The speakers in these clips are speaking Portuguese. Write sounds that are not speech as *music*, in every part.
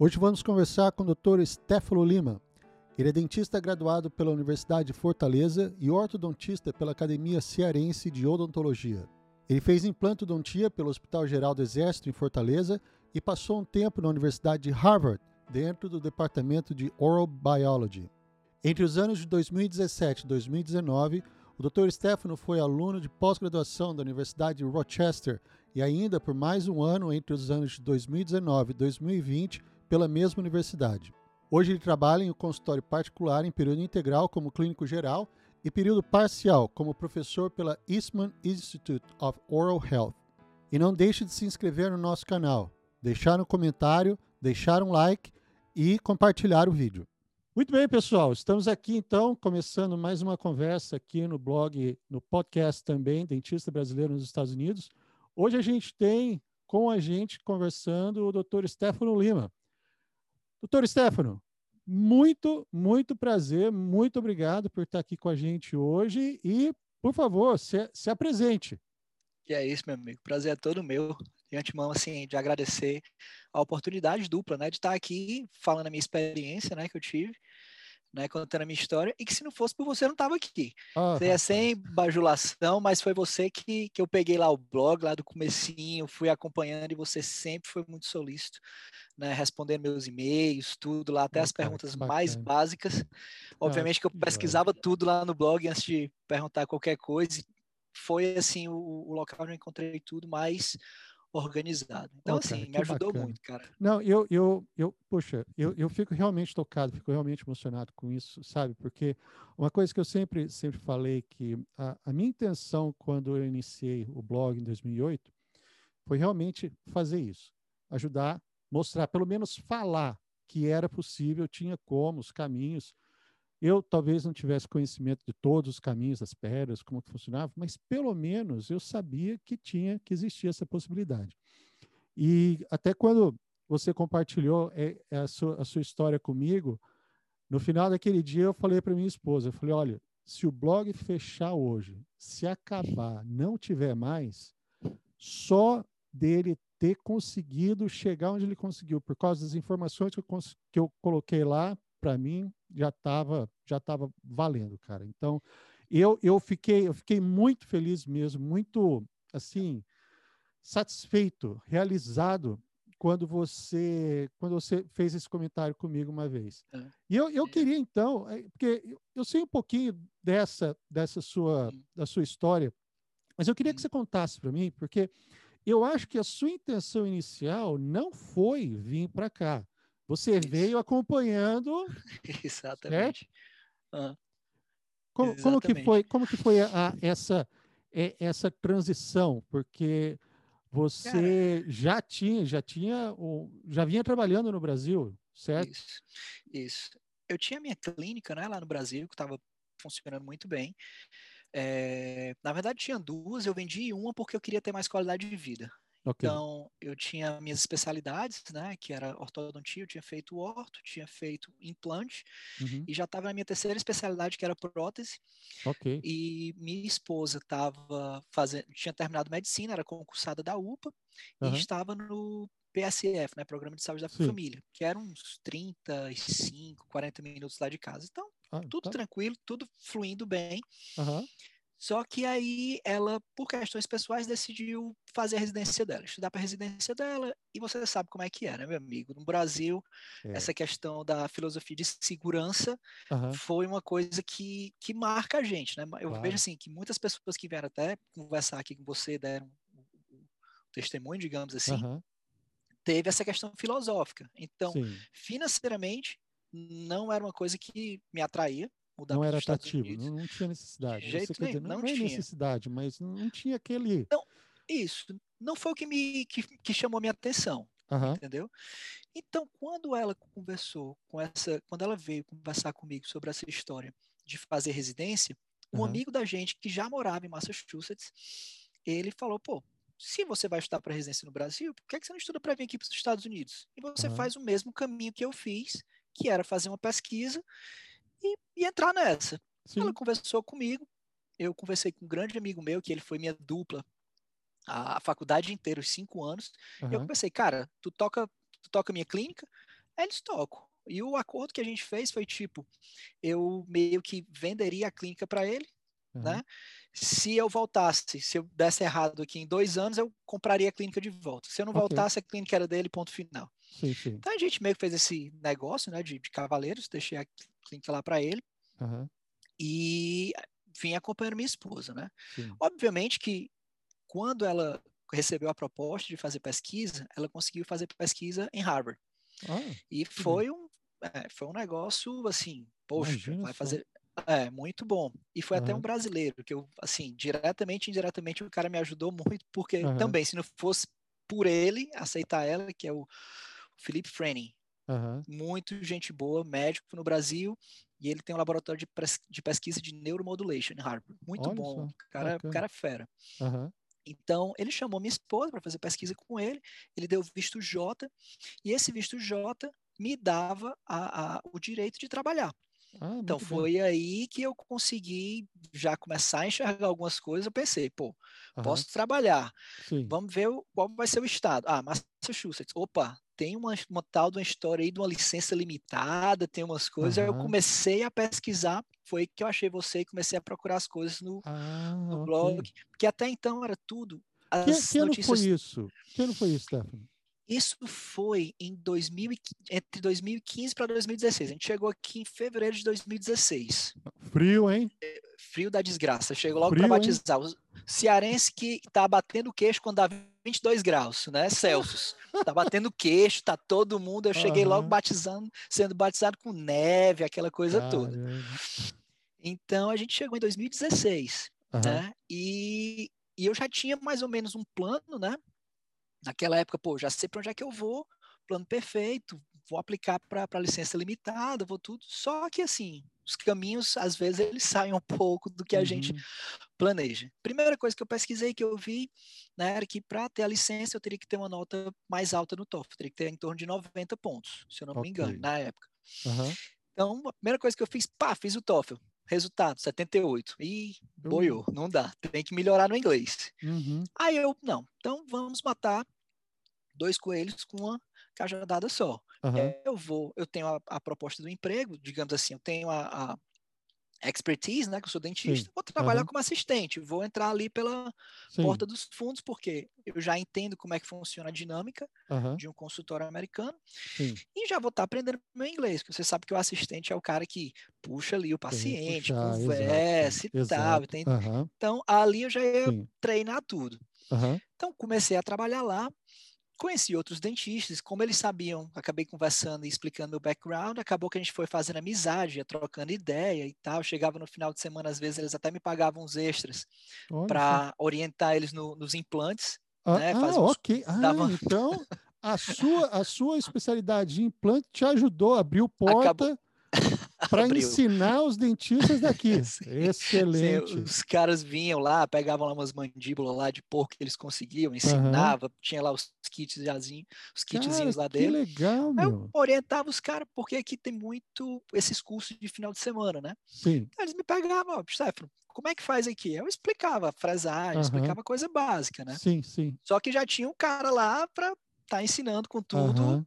Hoje vamos conversar com o Dr. Stefano Lima. Ele é dentista graduado pela Universidade de Fortaleza e ortodontista pela Academia Cearense de Odontologia. Ele fez implantodontia pelo Hospital Geral do Exército em Fortaleza e passou um tempo na Universidade de Harvard, dentro do departamento de Oral Biology. Entre os anos de 2017 e 2019, o Dr. Stefano foi aluno de pós-graduação da Universidade de Rochester e ainda por mais um ano entre os anos de 2019 e 2020 pela mesma universidade. Hoje ele trabalha em um consultório particular em período integral como clínico geral e período parcial como professor pela Eastman Institute of Oral Health. E não deixe de se inscrever no nosso canal, deixar um comentário, deixar um like e compartilhar o vídeo. Muito bem, pessoal. Estamos aqui então começando mais uma conversa aqui no blog, no podcast também, Dentista Brasileiro nos Estados Unidos. Hoje a gente tem com a gente conversando o Dr. Stefano Lima. Doutor Stefano, muito, muito prazer, muito obrigado por estar aqui com a gente hoje e, por favor, se, se apresente. E é isso, meu amigo. Prazer é todo meu. De antemão, assim, de agradecer a oportunidade dupla, né, de estar aqui falando a minha experiência, né, que eu tive né, contando a minha história, e que se não fosse por você, eu não estava aqui. Ah, você é sem bajulação, mas foi você que, que eu peguei lá o blog, lá do comecinho, fui acompanhando, e você sempre foi muito solícito, né, respondendo meus e-mails, tudo lá, até as perguntas mais básicas. Obviamente ah, que eu pesquisava tudo lá no blog antes de perguntar qualquer coisa, foi, assim, o, o local onde eu encontrei tudo, mas organizado. Então, oh, assim, me ajudou bacana. muito, cara. Não, eu, eu, eu poxa, eu, eu fico realmente tocado, fico realmente emocionado com isso, sabe? Porque uma coisa que eu sempre, sempre falei que a, a minha intenção quando eu iniciei o blog em 2008 foi realmente fazer isso, ajudar, mostrar, pelo menos falar que era possível, tinha como, os caminhos, eu talvez não tivesse conhecimento de todos os caminhos das pedras, como que funcionava, mas pelo menos eu sabia que tinha, que existia essa possibilidade. E até quando você compartilhou é a, sua, a sua história comigo, no final daquele dia eu falei para minha esposa, eu falei, olha, se o blog fechar hoje, se acabar, não tiver mais, só dele ter conseguido chegar onde ele conseguiu, por causa das informações que eu, que eu coloquei lá, para mim já estava já tava valendo, cara. Então, eu, eu fiquei eu fiquei muito feliz mesmo, muito assim satisfeito, realizado quando você quando você fez esse comentário comigo uma vez. É. E eu, eu queria então, é, porque eu sei um pouquinho dessa dessa sua da sua história, mas eu queria que você contasse para mim, porque eu acho que a sua intenção inicial não foi vir para cá. Você Isso. veio acompanhando. *laughs* Exatamente. Ah, como, Exatamente. como, que foi, como que foi a, a, essa, essa transição? Porque você Cara, já tinha, já tinha, já vinha trabalhando no Brasil, certo? Isso, isso. Eu tinha minha clínica, né, lá no Brasil, que estava funcionando muito bem. É, na verdade, tinha duas, eu vendi uma porque eu queria ter mais qualidade de vida. Okay. Então, eu tinha minhas especialidades, né, que era ortodontia, eu tinha feito orto, tinha feito implante, uhum. e já estava na minha terceira especialidade, que era prótese. Okay. E minha esposa estava fazendo, tinha terminado medicina, era concursada da UPA, uhum. e estava no PSF, né, Programa de Saúde da Sim. Família, que era uns 35, 40 minutos lá de casa. Então, ah, tudo tá. tranquilo, tudo fluindo bem. Uhum. Só que aí ela, por questões pessoais, decidiu fazer a residência dela, estudar para a residência dela, e você sabe como é que é, né, meu amigo? No Brasil, é. essa questão da filosofia de segurança uhum. foi uma coisa que, que marca a gente, né? Eu claro. vejo assim que muitas pessoas que vieram até conversar aqui com você, deram um testemunho, digamos assim, uhum. teve essa questão filosófica. Então, Sim. financeiramente, não era uma coisa que me atraía, mudar não era atrativo, não, não, tinha necessidade. De jeito nenhum, não, não tinha necessidade, mas não, não, tinha aquele. Não, isso não foi o que me que, que chamou minha atenção, uhum. entendeu? Então, quando ela conversou com essa, quando ela veio conversar comigo sobre essa história de fazer residência, um uhum. amigo da gente que já morava em Massachusetts, ele falou, pô, se você vai estudar para residência no Brasil, por que, é que você não estuda para vir aqui para os Estados Unidos? E você uhum. faz o mesmo caminho que eu fiz, que era fazer uma pesquisa e, e entrar nessa. Sim. Ela conversou comigo, eu conversei com um grande amigo meu, que ele foi minha dupla a, a faculdade inteira, os cinco anos, uhum. e eu pensei, cara, tu toca, tu toca minha clínica, eles tocam. E o acordo que a gente fez foi tipo, eu meio que venderia a clínica para ele, uhum. né? Se eu voltasse, se eu desse errado aqui em dois anos, eu compraria a clínica de volta. Se eu não okay. voltasse, a clínica era dele, ponto final. Sim, sim. Então a gente meio que fez esse negócio, né, de, de cavaleiros, deixei a clínica lá para ele. Uhum. E vim acompanhando minha esposa, né? Sim. Obviamente que quando ela recebeu a proposta de fazer pesquisa, ela conseguiu fazer pesquisa em Harvard. Ah, e foi um, é, foi um negócio assim, poxa, Imagina vai fazer. É, muito bom. E foi uhum. até um brasileiro, que eu, assim, diretamente e indiretamente, o cara me ajudou muito, porque uhum. também, se não fosse por ele aceitar ela, que é o Felipe Frenning, uhum. muito gente boa, médico no Brasil, e ele tem um laboratório de, de pesquisa de neuromodulation em Harvard. Muito Olha bom, o cara, o cara é fera. Então, ele chamou minha esposa para fazer pesquisa com ele, ele deu visto J, e esse visto J me dava a, a, o direito de trabalhar. Ah, então foi bem. aí que eu consegui já começar a enxergar algumas coisas. Eu pensei, pô, uhum. posso trabalhar. Sim. Vamos ver qual vai ser o estado. Ah, Massachusetts. Opa, tem uma, uma tal de uma história aí de uma licença limitada, tem umas coisas. Uhum. Aí eu comecei a pesquisar, foi que eu achei você e comecei a procurar as coisas no, ah, no blog, okay. porque até então era tudo. As que, que notícias... foi isso? Que ano foi isso, Stephanie? Isso foi em 2000, entre 2015 para 2016. A gente chegou aqui em fevereiro de 2016. Frio, hein? Frio da desgraça. Chegou logo para batizar. O cearense que tá batendo queixo quando dá 22 graus, né? *laughs* Celsius. Tá batendo queixo, tá todo mundo. Eu cheguei uhum. logo batizando, sendo batizado com neve, aquela coisa Caramba. toda. Então a gente chegou em 2016, uhum. né? E, e eu já tinha mais ou menos um plano, né? Naquela época, pô, já sei para onde é que eu vou, plano perfeito, vou aplicar para licença limitada, vou tudo. Só que assim, os caminhos às vezes eles *laughs* saem um pouco do que a uhum. gente planeja. Primeira coisa que eu pesquisei que eu vi, né, era que para ter a licença eu teria que ter uma nota mais alta no TOEFL, teria que ter em torno de 90 pontos, se eu não okay. me engano, na época. Uhum. Então, a primeira coisa que eu fiz, pá, fiz o TOEFL. Resultado, 78. E boiou, uhum. não dá. Tem que melhorar no inglês. Uhum. Aí eu, não, então vamos matar dois coelhos com uma cajadada só. Uhum. Eu vou, eu tenho a, a, proposta do emprego, digamos assim, eu tenho a, a expertise, né, que eu sou dentista, Sim. vou trabalhar uhum. como assistente, vou entrar ali pela Sim. porta dos fundos, porque eu já entendo como é que funciona a dinâmica uhum. de um consultório americano, Sim. e já vou estar aprendendo meu inglês, porque você sabe que o assistente é o cara que puxa ali o paciente, puxar, conversa exato, e tal, uhum. então ali eu já ia treinar tudo. Então comecei a trabalhar lá, Conheci outros dentistas, como eles sabiam, acabei conversando e explicando meu background, acabou que a gente foi fazendo amizade, ia trocando ideia e tal. Chegava no final de semana, às vezes eles até me pagavam uns extras para orientar eles no, nos implantes. Ah, né? ah ok. Ah. Então, a sua, a sua especialidade de implante te ajudou, abriu *laughs* porta. Acabou *laughs* para ensinar os dentistas daqui. *laughs* Excelente. Sim, os caras vinham lá, pegavam lá umas mandíbulas lá de porco que eles conseguiam, ensinava, uhum. tinha lá os kits jazinho, os kitzinhos lá dele. Que legal, meu. eu orientava os caras, porque aqui tem muito esses cursos de final de semana, né? Sim. eles me pegavam, ó, Stefano, como é que faz aqui? Eu explicava fresagem, uhum. explicava coisa básica, né? Sim, sim. Só que já tinha um cara lá para estar tá ensinando com tudo uhum.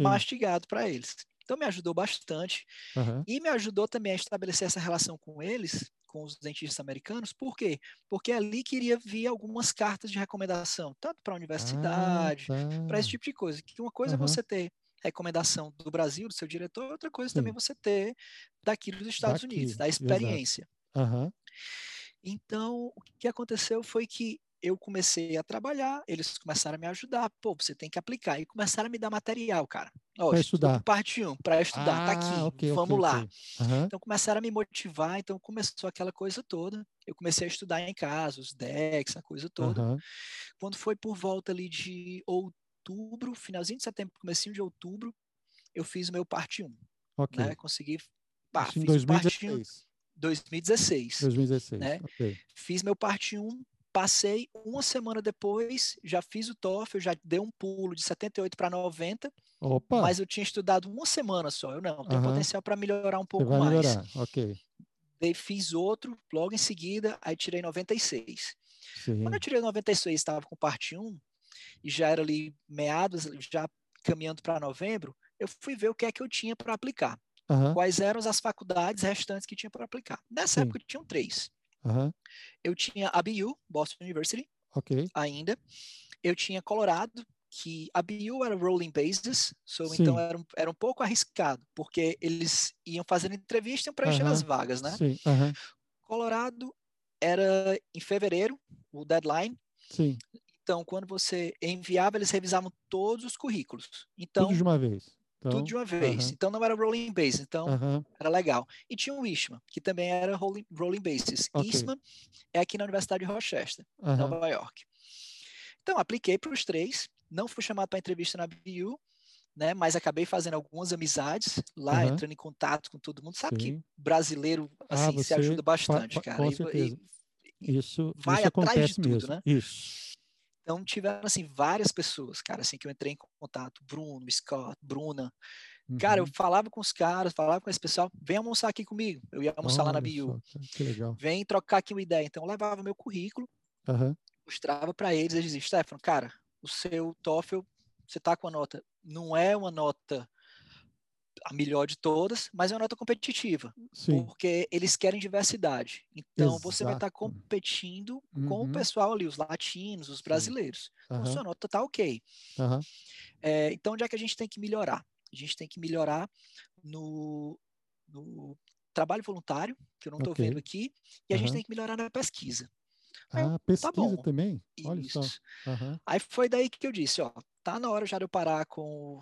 mastigado para eles. Então me ajudou bastante. Uhum. E me ajudou também a estabelecer essa relação com eles, com os dentistas americanos. Por quê? Porque ali queria vir algumas cartas de recomendação, tanto para a universidade, ah, tá. para esse tipo de coisa. Que uma coisa uhum. é você ter recomendação do Brasil, do seu diretor, outra coisa Sim. também você ter daqui dos Estados daqui, Unidos, da experiência. Uhum. Então, o que aconteceu foi que eu comecei a trabalhar, eles começaram a me ajudar. Pô, você tem que aplicar. E começaram a me dar material, cara. Para estudar. Parte 1, para estudar. Ah, tá aqui, okay, vamos okay, lá. Okay. Uhum. Então começaram a me motivar, então começou aquela coisa toda. Eu comecei a estudar em casa, os decks, a coisa toda. Uhum. Quando foi por volta ali de outubro, finalzinho de setembro, comecinho de outubro, eu fiz o meu parte 1. Ok. Né? Consegui. Pá, fiz 2016. parte 1. 2016. 2016. Né? Fiz meu parte 1, Passei uma semana depois, já fiz o TOEFL, já dei um pulo de 78 para 90. Opa. Mas eu tinha estudado uma semana só. Eu não, tem uhum. potencial para melhorar um pouco mais. Melhorar. Ok. Daí fiz outro, logo em seguida, aí tirei 96. Sim. Quando eu tirei 96, estava com parte 1, e já era ali meados, já caminhando para novembro, eu fui ver o que é que eu tinha para aplicar. Aham. Quais eram as faculdades restantes que tinha para aplicar. Nessa Sim. época tinham três. Aham. Eu tinha a BU, Boston University, Ok. ainda. Eu tinha Colorado, que a BU era rolling basis, so, então era um, era um pouco arriscado, porque eles iam fazendo entrevista e iam preenchendo as Aham. vagas, né? Sim. Aham. Colorado era em fevereiro, o deadline. Sim. Então, quando você enviava, eles revisavam todos os currículos. Então, Tudo de uma vez. Então, tudo de uma vez. Então, não era rolling base. Então, era legal. E tinha o ISMA, que também era rolling, rolling basis. Ok. ISMA é aqui na Universidade de Rochester, Aham. Nova York. Então, apliquei para os três. Não fui chamado para entrevista na BU, né? Mas acabei fazendo algumas amizades lá, entrando em contato com todo mundo. Sabe que Sim. brasileiro, Ah, assim, se você ajuda bastante, cara. E- e-. Isso, vai isso atrás de tudo, mesmo. né? Isso. Então tiveram assim várias pessoas, cara, assim que eu entrei em contato, Bruno, Scott, Bruna. Cara, eu Uhum. falava com os caras, falava com esse pessoal, vem almoçar aqui comigo. Eu ia almoçar lá na Olha cara, Que legal. Vem trocar aqui uma ideia. Então eu levava meu currículo, Aham. mostrava para eles, eles diziam, Stefano, cara, o seu TOEFL, você tá com a nota, não é uma nota a melhor de todas, mas é uma nota competitiva, Sim. porque eles querem diversidade. Então você vai estar Exato. competindo com Uhum. o pessoal ali, os latinos, os brasileiros. Então Aham. sua nota tá ok. Aham. É, então, onde é que a gente tem que melhorar? A gente tem que melhorar no, no trabalho voluntário, que eu não estou Ok. vendo aqui, e a gente tem que melhorar na pesquisa. Aí Ah, pesquisa bom. também? Olha só. Isso. Aham. Aí foi daí que eu disse, ó, tá na hora já de eu parar com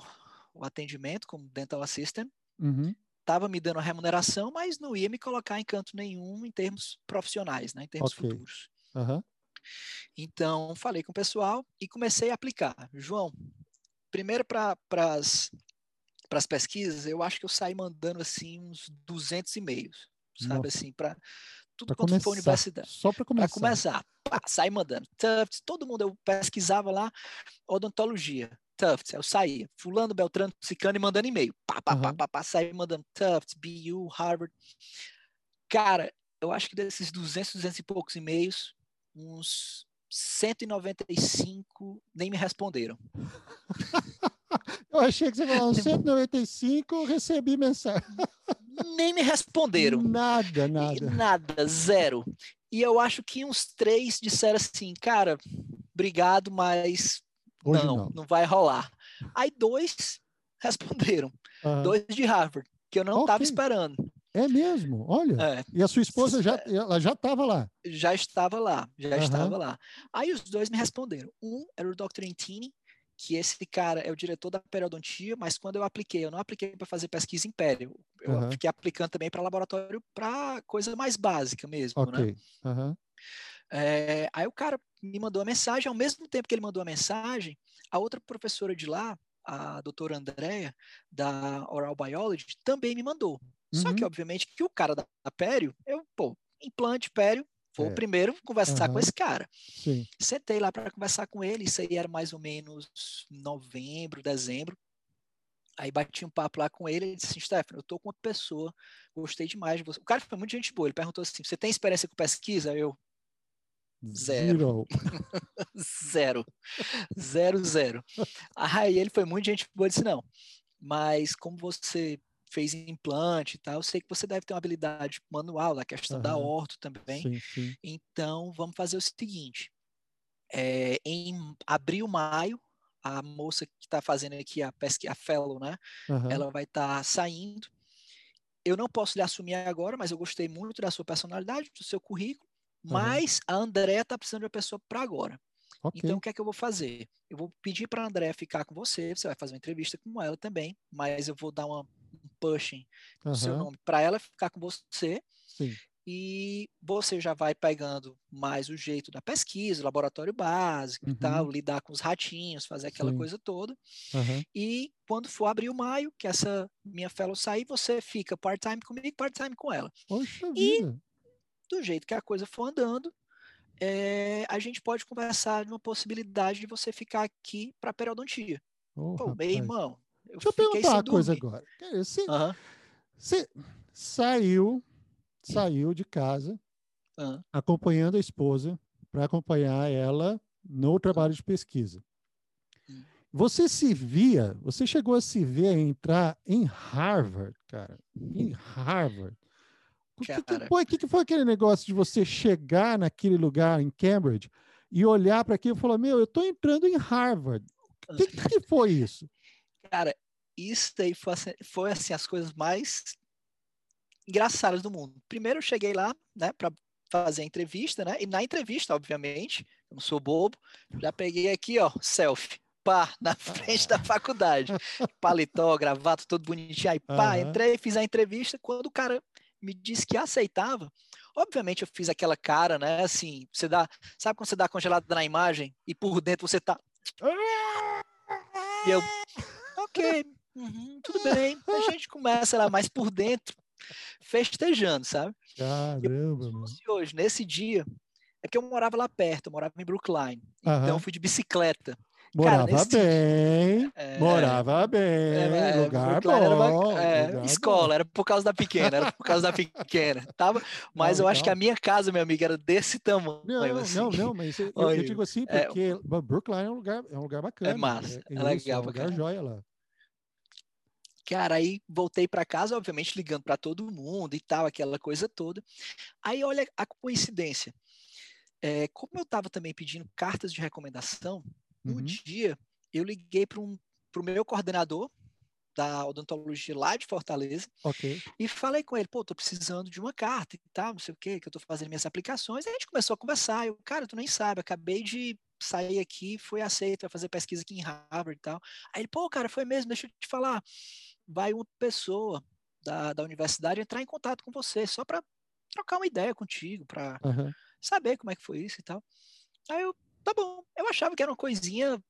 o, atendimento como dental assistant. Uhum. Tava me dando a remuneração, mas não ia me colocar em canto nenhum em termos profissionais, né, em termos Ok. futuros. Aham. Então, falei com o pessoal e comecei a aplicar. João, primeiro para as pesquisas, eu acho que eu saí mandando assim uns 200 e-mails, sabe Nossa. assim, para tudo Para quanto for começar. universidade. Só para Para começar. começar, pá, saí mandando. Todo mundo, eu pesquisava lá odontologia. Tufts, eu saía. Fulano, Beltrano, Cicano e mandando e-mail. Pá, pá, pá, Aham. pá, pá, saí mandando Tufts, BU, Harvard. Cara, eu acho que desses 200, 200 e poucos e-mails, uns 195 nem me responderam. *laughs* Eu achei que você falou 195, recebi mensagem. *laughs* Nem me responderam. Nada, nada. Nada, zero. E eu acho que uns três disseram assim, cara, obrigado, mas Hoje não, não. não, vai rolar. Aí dois *laughs* responderam, Aham. dois de Harvard, que eu não estava Ok. esperando. É mesmo, olha. É, E a sua esposa já, ela já estava lá. já estava lá, já Aham. estava lá. Aí os dois me responderam. Um era o Dr. Intini, que esse cara é o diretor da periodontia, mas quando eu apliquei, eu não apliquei para fazer pesquisa em pério. Eu Aham. fiquei aplicando também para laboratório para coisa mais básica mesmo, né? Ok. É, aí o cara me mandou a mensagem, ao mesmo tempo que ele mandou a mensagem, a outra professora de lá, a doutora Andrea, da Oral Biology, também me mandou. Só que, Uhum. obviamente, que o cara da, da pério, eu, pô, implante pério, vou É. primeiro conversar com Aham. esse cara. Sim. Sentei lá para conversar com ele, isso aí era mais ou menos novembro, dezembro. Aí bati um papo lá com ele, ele disse assim, Stefano, eu tô com uma pessoa, gostei demais de você. O cara foi muito gente boa, ele perguntou assim, você tem experiência com pesquisa? Eu, *laughs* Zero. Zero. zero, zero, zero. Aí ele foi muito gente boa, disse, não, mas como você fez implante e tal, eu sei que você deve ter uma habilidade manual, da questão da Aham. orto também, Sim, sim. então vamos fazer o seguinte, é, em abril, maio, a moça que está fazendo aqui a pesquisa, a fellow, né, Aham. ela vai estar saindo. Eu não posso lhe assumir agora, mas eu gostei muito da sua personalidade, do seu currículo. Mas a Andréa está precisando de uma pessoa para agora. Ok. Então, o que é que eu vou fazer? Eu vou pedir para a Andréa ficar com você. Você vai fazer uma entrevista com ela também, mas eu vou dar uma, um pushing no seu Aham. nome para ela ficar com você. Sim. E você já vai pegando mais o jeito da pesquisa, laboratório básico e Uhum. tal, lidar com os ratinhos, fazer aquela Sim. coisa toda. E quando for abril, maio, que essa minha fellow sair, você fica part-time comigo, part-time com ela. Poxa E- vida. Do jeito que a coisa for andando, eh, a gente pode conversar de uma possibilidade de você ficar aqui para periodontia. Ô, Pô, meu irmão, eu Deixa eu perguntar uma coisa agora. Você, Aham, você saiu, saiu de casa acompanhando a esposa para acompanhar ela no trabalho de pesquisa. Hum. Você se via, você chegou a se ver entrar em Harvard, cara, em Harvard. O que, que, foi, que, que foi aquele negócio de você chegar naquele lugar em Cambridge e olhar para aquilo e falar: Meu, eu estou entrando em Harvard. O que, que, foi isso? Cara, isso daí foi, assim, foi assim, as coisas mais engraçadas do mundo. Primeiro eu cheguei lá, né, para fazer a entrevista, né? E na entrevista, obviamente, eu não sou bobo, já peguei aqui, ó, selfie pá, na *laughs* frente da faculdade. Paletó, gravata, todo bonitinho. Aí, pá, uhum. entrei, fiz a entrevista. Quando o cara me disse que aceitava, obviamente eu fiz aquela cara, né? Assim, você dá. Sabe quando você dá congelada na imagem e por dentro você tá. E eu. Ok, uhum, tudo bem. A gente começa lá, mas por dentro, festejando, sabe? Caramba, mano. Hoje, nesse dia, é porque eu morava lá perto, eu morava em Brookline. Então eu fui de bicicleta. Morava Cara, bem, é, morava bem, é, é lugar bom. Era, lugar escola, bom. era por causa da pequena, era por causa da pequena, tava? Mas não, eu acho que a minha casa, meu amigo, era desse tamanho. Não, assim. não, não, mas eu, eu, digo assim é, porque é, Brookline é um lugar, é um lugar bacana. É massa, é, é, legal, isso, é um lugar joia lá. Cara, aí voltei para casa, obviamente ligando para todo mundo e tal, aquela coisa toda. Aí olha a coincidência. É, como eu estava também pedindo cartas de recomendação, no uhum. dia, eu liguei para um, o meu coordenador da odontologia lá de Fortaleza okay. e falei com ele, pô, tô precisando de uma carta e tal, não sei o que, que eu tô fazendo minhas aplicações. E a gente começou a conversar. Eu, cara, tu nem sabe, acabei de sair aqui, fui aceito, vai fazer pesquisa aqui em Harvard e tal. Aí ele, pô, cara, foi mesmo, deixa eu te falar. Vai uma pessoa da, da universidade entrar em contato com você, só para trocar uma ideia contigo, para uhum. saber como é que foi isso e tal. Aí eu, tá bom. Eu achava que era uma coisinha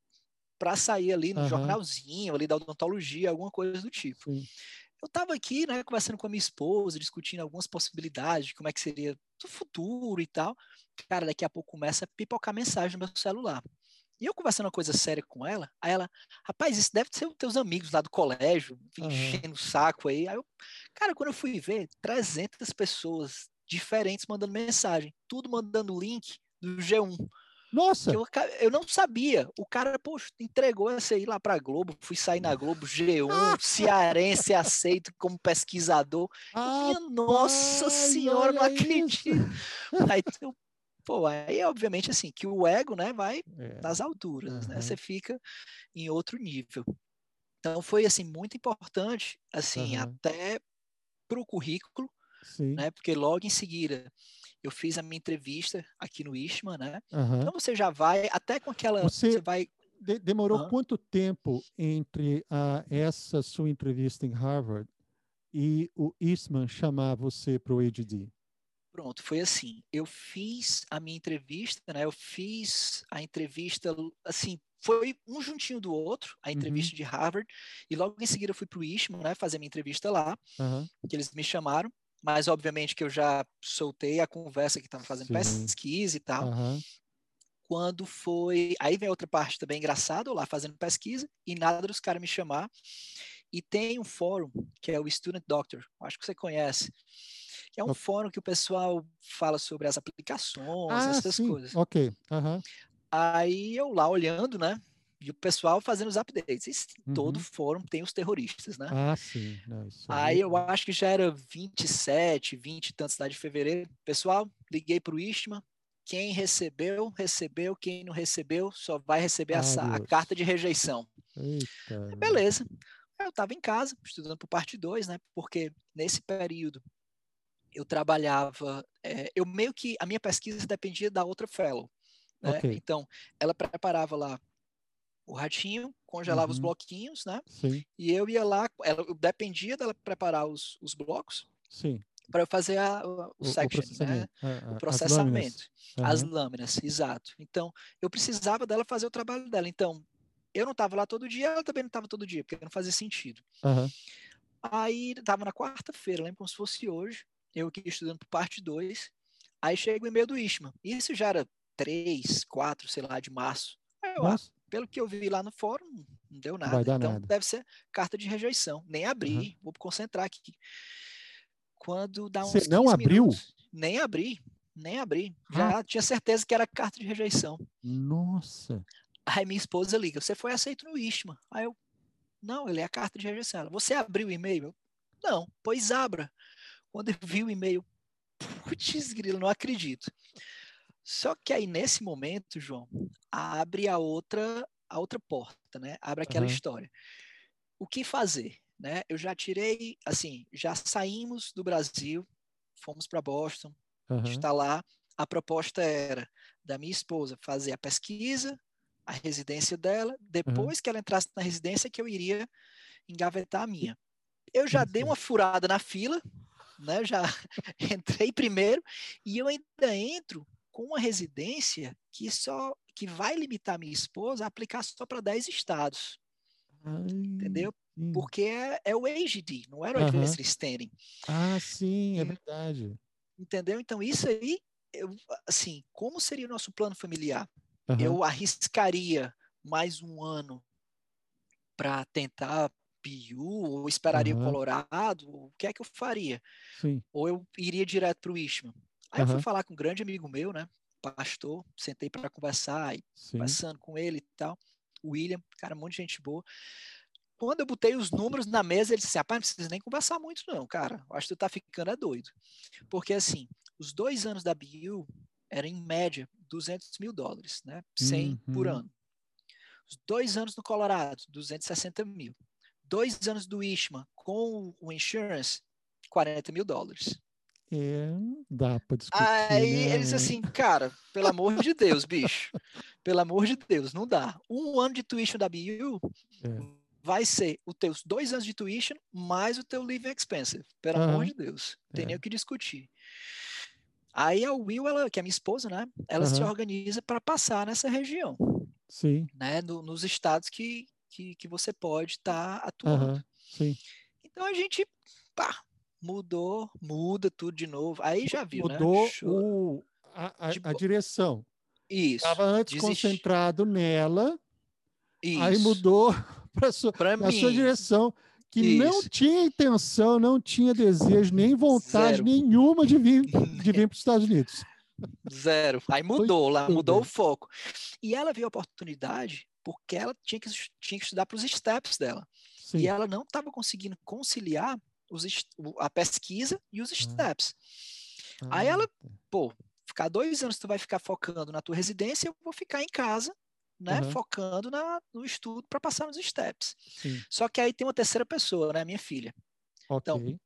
para sair ali no uhum. jornalzinho, ali da odontologia, alguma coisa do tipo. Sim. Eu estava aqui, né, conversando com a minha esposa, discutindo algumas possibilidades de como é que seria o futuro e tal. Cara, daqui a pouco começa a pipocar mensagem no meu celular. E eu conversando uma coisa séria com ela, aí ela, rapaz, isso deve ser os teus amigos lá do colégio, enchendo o saco aí. Aí eu, cara, quando eu fui ver, 300 pessoas diferentes mandando mensagem, tudo mandando link do G1. Nossa! Eu, eu, não sabia. O cara, poxa, entregou essa aí lá pra Globo. Fui sair na Globo, G1, cearense aceito como pesquisador. Ah, minha, nossa senhora, não acredito. Aí, pô, aí obviamente assim, que o ego, né, vai é. nas alturas, uhum. né? Você fica em outro nível. Então foi assim muito importante, assim, uhum. até pro currículo, Sim. né? Porque logo em seguida eu fiz a minha entrevista aqui no Ishma, né? Uhum. Então você já vai até com aquela. Você, você vai. De, demorou uhum. quanto tempo entre a, essa sua entrevista em Harvard e o Eastman chamar você para o ADD? Pronto, foi assim. Eu fiz a minha entrevista, né? Eu fiz a entrevista, assim, foi um juntinho do outro, a entrevista uhum. de Harvard, e logo em seguida eu fui para o Eastman, né? Fazer a minha entrevista lá, uhum. que eles me chamaram mas obviamente que eu já soltei a conversa que estava fazendo Sim. pesquisa e tal. Uhum. Quando foi. Aí vem outra parte também engraçada, lá fazendo pesquisa, e nada dos caras me chamar. E tem um fórum, que é o Student Doctor, acho que você conhece. Que é um okay. fórum que o pessoal fala sobre as aplicações, ah, essas sim. coisas. Ok. Uhum. Aí eu lá olhando, né? E o pessoal fazendo os updates. E uhum. todo fórum tem os terroristas, né? Ah, sim. Não, aí eu acho que já era 27, 20 e tantos lá de fevereiro. Pessoal, liguei para o Istma. Quem recebeu, recebeu. Quem não recebeu, só vai receber a, a, carta de rejeição. Eita. Beleza. Eu estava em casa, estudando para parte 2, né? Porque nesse período eu trabalhava, é, eu meio que, a minha pesquisa dependia da outra fellow. Né? Okay. Então, ela preparava lá o ratinho, congelava uhum. os bloquinhos, né? Sim. E eu ia lá, ela, dependia dela preparar os, os blocos. Sim. Para eu fazer a, o, o section, o né? É, o processamento. As lâminas. As lâminas, exato. Então, eu precisava dela fazer o trabalho dela. Então, eu não estava lá todo dia, ela também não estava todo dia, porque não fazia sentido. Uhum. Aí, estava na quarta-feira, lembro como se fosse hoje, eu aqui estudando por parte 2, aí chega o e-mail do Ishma. Isso já era 3, 4, sei lá, de março. Aí eu, Nossa pelo que eu vi lá no fórum, não deu nada. então nada. deve ser carta de rejeição. Nem abri, uhum. vou concentrar aqui. Quando dá uns Você não abriu? Minutos, nem abri, nem abri. Já ah. tinha certeza que era carta de rejeição. Nossa. Aí minha esposa liga, você foi aceito no Istma. Aí eu, não, ele é a carta de rejeição. Ela, você abriu o e-mail? Não, pois abra. Quando eu vi o e-mail, *laughs* putz, grilo, não acredito. Só que aí, nesse momento, João, abre a outra, a outra porta, né? Abre aquela uhum. história. O que fazer? Né? Eu já tirei, assim, já saímos do Brasil, fomos para Boston, uhum. está lá. A proposta era da minha esposa fazer a pesquisa, a residência dela, depois uhum. que ela entrasse na residência que eu iria engavetar a minha. Eu já dei uma furada na fila, né? Já *laughs* entrei primeiro e eu ainda entro com uma residência que só que vai limitar minha esposa a aplicar só para 10 estados. Ai, entendeu? Sim. Porque é, é, o AGD, não era o uhum. Advanced Standing. Ah, sim, é verdade. Entendeu? Então, isso aí, eu, assim, como seria o nosso plano familiar? Uhum. Eu arriscaria mais um ano para tentar PU, ou esperaria uhum. o Colorado, o que é que eu faria? Sim. Ou eu iria direto para o Ishmael. Aí uhum. eu fui falar com um grande amigo meu, né? Pastor, sentei para conversar, e conversando com ele e tal. William, cara, um monte de gente boa. Quando eu botei os números na mesa, ele disse: rapaz, não precisa nem conversar muito, não, cara. Eu acho que tu tá ficando é doido. Porque, assim, os dois anos da BU eram, em média, 200 mil dólares, né? 100 uhum. por ano. Os dois anos no Colorado, 260 mil dois anos do Ishma com o insurance, 40 mil dólares. É, dá para discutir. Aí né? eles assim, cara, pelo amor de Deus, bicho. Pelo amor de Deus, não dá. Um ano de tuition da BU é. vai ser os teus dois anos de tuition mais o teu living expensive. Pelo amor de Deus. Não tem é. nem o que discutir. Aí a Will, ela, que é minha esposa, né? Ela uhum. se organiza para passar nessa região. Sim. Né? No, nos estados que, que, que você pode estar tá atuando. Uhum, sim. Então a gente, pá, mudou, muda tudo de novo. Aí já viu? Mudou né? o, a, a, a, direção. Isso. Estava antes desiste. concentrado nela, Isso. aí mudou *laughs* para a sua direção, que Isso. não tinha intenção, não tinha desejo, nem vontade Zero. nenhuma de vir, *laughs* de vir para os Estados Unidos. Zero. Aí mudou Foi lá, mudou o foco. E ela viu a oportunidade porque ela tinha que, tinha que estudar para os steps dela. Sim. E ela não estava conseguindo conciliar os, a pesquisa e os ah. steps. Ah. Aí ela, tá. pô, ficar dois anos tu vai ficar focando na tua residência, eu vou ficar em casa, né, uhum. focando na, no estudo para passar nos steps. Sim. Só que aí tem uma terceira pessoa, né, minha filha. Okay. Então,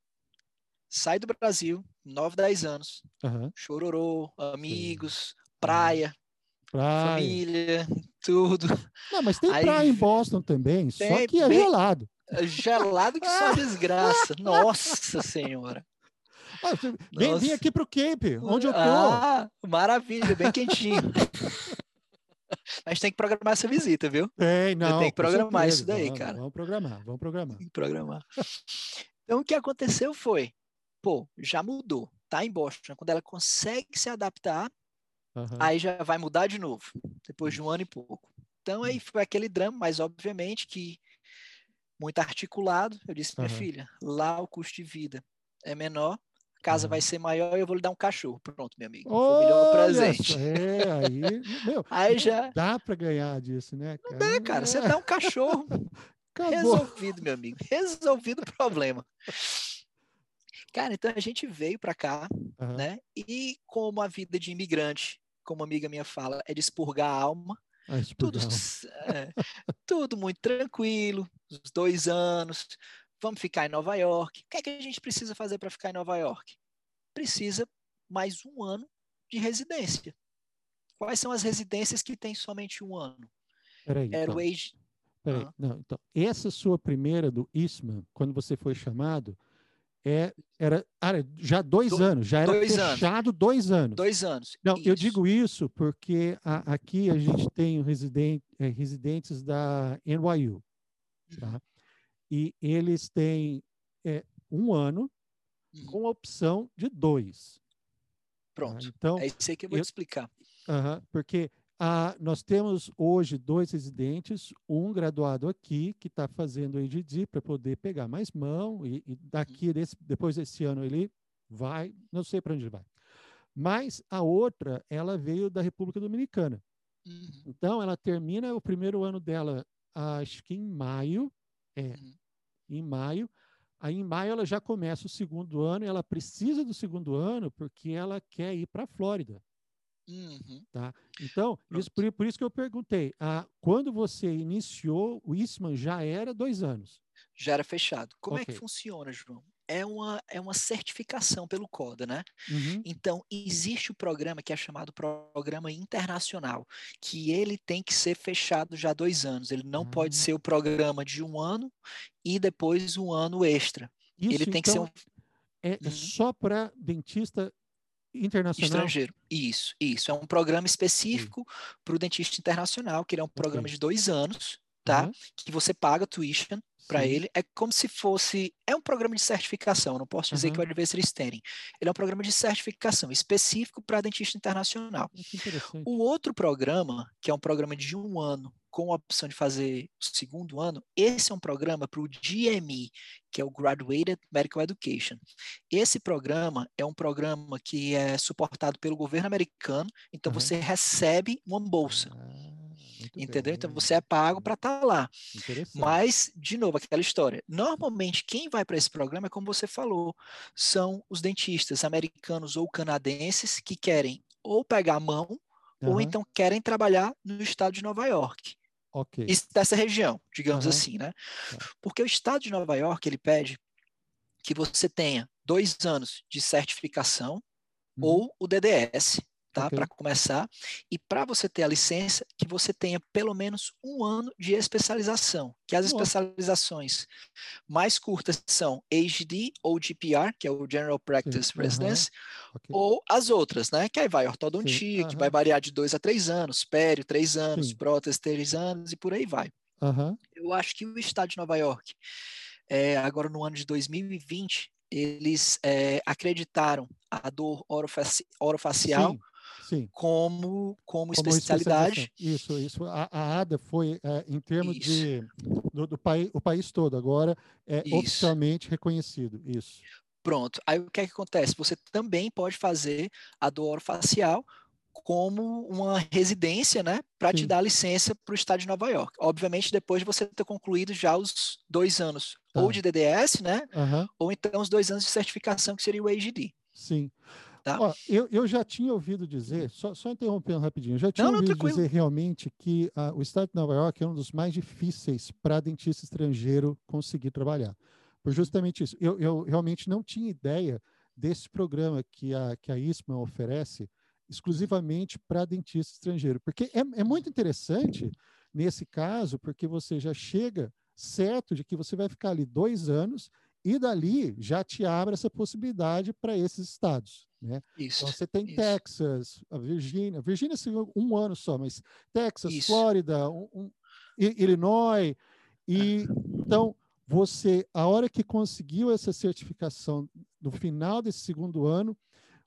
sai do Brasil, 9, 10 anos, uhum. chororô, amigos, praia, praia. família, *laughs* tudo. Não, mas tem Aí, praia em Boston também, só que é bem, gelado. Gelado que só desgraça. Nossa Senhora. Ah, vem, vem aqui para o Cape, onde eu tô. Ah, maravilha, bem quentinho. *laughs* Mas tem que programar essa visita, viu? Tem, não. Tem que programar isso daí, vamos, cara. Vamos programar, vamos programar. programar. Então, o que aconteceu foi, pô, já mudou, tá em Boston. Quando ela consegue se adaptar, Uhum. Aí já vai mudar de novo, depois de um ano e pouco. Então aí foi aquele drama, mas obviamente que muito articulado. Eu disse, minha uhum. filha, lá o custo de vida é menor, a casa uhum. vai ser maior e eu vou lhe dar um cachorro. Pronto, meu amigo. Foi o melhor presente. É, aí, meu, *laughs* aí já dá para ganhar disso, né? Cara? Não dá, cara. Você dá um cachorro. *laughs* Resolvido, meu amigo. Resolvido o problema. Cara, então a gente veio para cá, uhum. né? E como a vida de imigrante, como uma amiga minha fala, é de expurgar a alma. Ah, tudo, é, tudo muito tranquilo, os dois anos. Vamos ficar em Nova York. O que é que a gente precisa fazer para ficar em Nova York? Precisa mais um ano de residência. Quais são as residências que têm somente um ano? Peraí, Era então. Peraí, ah. não, então, essa sua primeira do Eastman, quando você foi chamado, é, era já dois Do, anos, já era dois fechado anos. dois anos. Dois anos. Não, isso. eu digo isso porque a, aqui a gente tem residente, é, residentes da NYU, tá? E eles têm é, um ano uhum. com opção de dois. Tá? Pronto. Tá? Então, é isso aí que eu vou eu, te explicar. Uh -huh, porque ah, nós temos hoje dois residentes, um graduado aqui, que está fazendo o EGD para poder pegar mais mão, e, e daqui, uhum. desse, depois desse ano, ele vai, não sei para onde vai. Mas a outra, ela veio da República Dominicana. Uhum. Então, ela termina o primeiro ano dela, acho que em maio. É, uhum. em maio. Aí, em maio, ela já começa o segundo ano. E ela precisa do segundo ano porque ela quer ir para a Flórida. Uhum. Tá? Então, isso, por, por, isso que eu perguntei. Ah, quando você iniciou, o Eastman já era dois anos? Já era fechado. Como okay. é que funciona, João? é uma, é uma certificação pelo CODA, né? Uhum. Então, existe o programa que é chamado Programa Internacional, que ele tem que ser fechado já dois anos. Ele não uhum. pode ser o programa de um ano e depois um ano extra. Isso, ele tem então, que ser então, um... É, é só para dentista internacional? Estrangeiro. Isso, isso. É um programa específico para o dentista internacional, que ele é um programa okay. de dois anos, tá? Uhum. Que você paga tuition para ele. É como se fosse. É um programa de certificação, não posso dizer uhum. que o Advanced Standing. Ele é um programa de certificação específico para dentista internacional. O outro programa, que é um programa de um ano, com a opção de fazer o segundo ano, esse é um programa para o DME, que é o Graduated Medical Education. Esse programa é um programa que é suportado pelo governo americano, então uhum. você recebe uma bolsa. Ah entendeu? Bem. Então você é pago para estar tá lá. Mas, de novo, aquela história. Normalmente, quem vai para esse programa é como você falou, são os dentistas americanos ou canadenses que querem ou pegar a mão uhum. ou então querem trabalhar no estado de Nova York. Ok. Isso, dessa região, digamos uhum. assim, né? Tá. Porque o estado de Nova York, ele pede que você tenha dois anos de certificação uhum. ou o DDS, tá? Okay. Para começar. E para você ter a licença, que você tenha pelo menos um ano de especialização. Que as especializações mais curtas são HD ou GPR, que é o General Practice Sim. Residence, uhum. okay. ou as outras, né? Que aí vai ortodontia, uhum. que vai variar de dois a três anos, pério, três anos, Sim. prótese, três anos, e por aí vai. Uhum. Eu acho que o estado de Nova York, é, agora no ano de 2020, eles é, acreditaram a dor orofaci orofacial Sim Sim. como, como, como especialidade. Isso, isso. A, a ADA foi, é, em termos isso. de do, do país, o país todo agora é isso. oficialmente reconhecido. Isso. Pronto. Aí o que, é que acontece? Você também pode fazer a dor facial como uma residência, né, para te dar licença para o estado de Nova York. Obviamente, depois de você ter concluído já os dois anos, ou tá. de DDS, né, uhum. ou então os dois anos de certificação, que seria o AGD. Sim. Tá? Ó, eu, eu já tinha ouvido dizer, só, só interrompendo rapidinho, já tinha não, ouvido não, dizer realmente que uh, o estado de Nova York é um dos mais difíceis para dentista estrangeiro conseguir trabalhar. Por justamente isso. Eu, eu realmente não tinha ideia desse programa que a, que a ISMA oferece exclusivamente para dentista estrangeiro. Porque é, é muito interessante nesse caso, porque você já chega certo de que você vai ficar ali dois anos e dali já te abre essa possibilidade para esses estados. Né? Isso. Então você tem isso. Texas, a Virgínia, Virgínia um ano só, mas Texas, isso. Flórida, um, um, Illinois, e então você, a hora que conseguiu essa certificação no final desse segundo ano,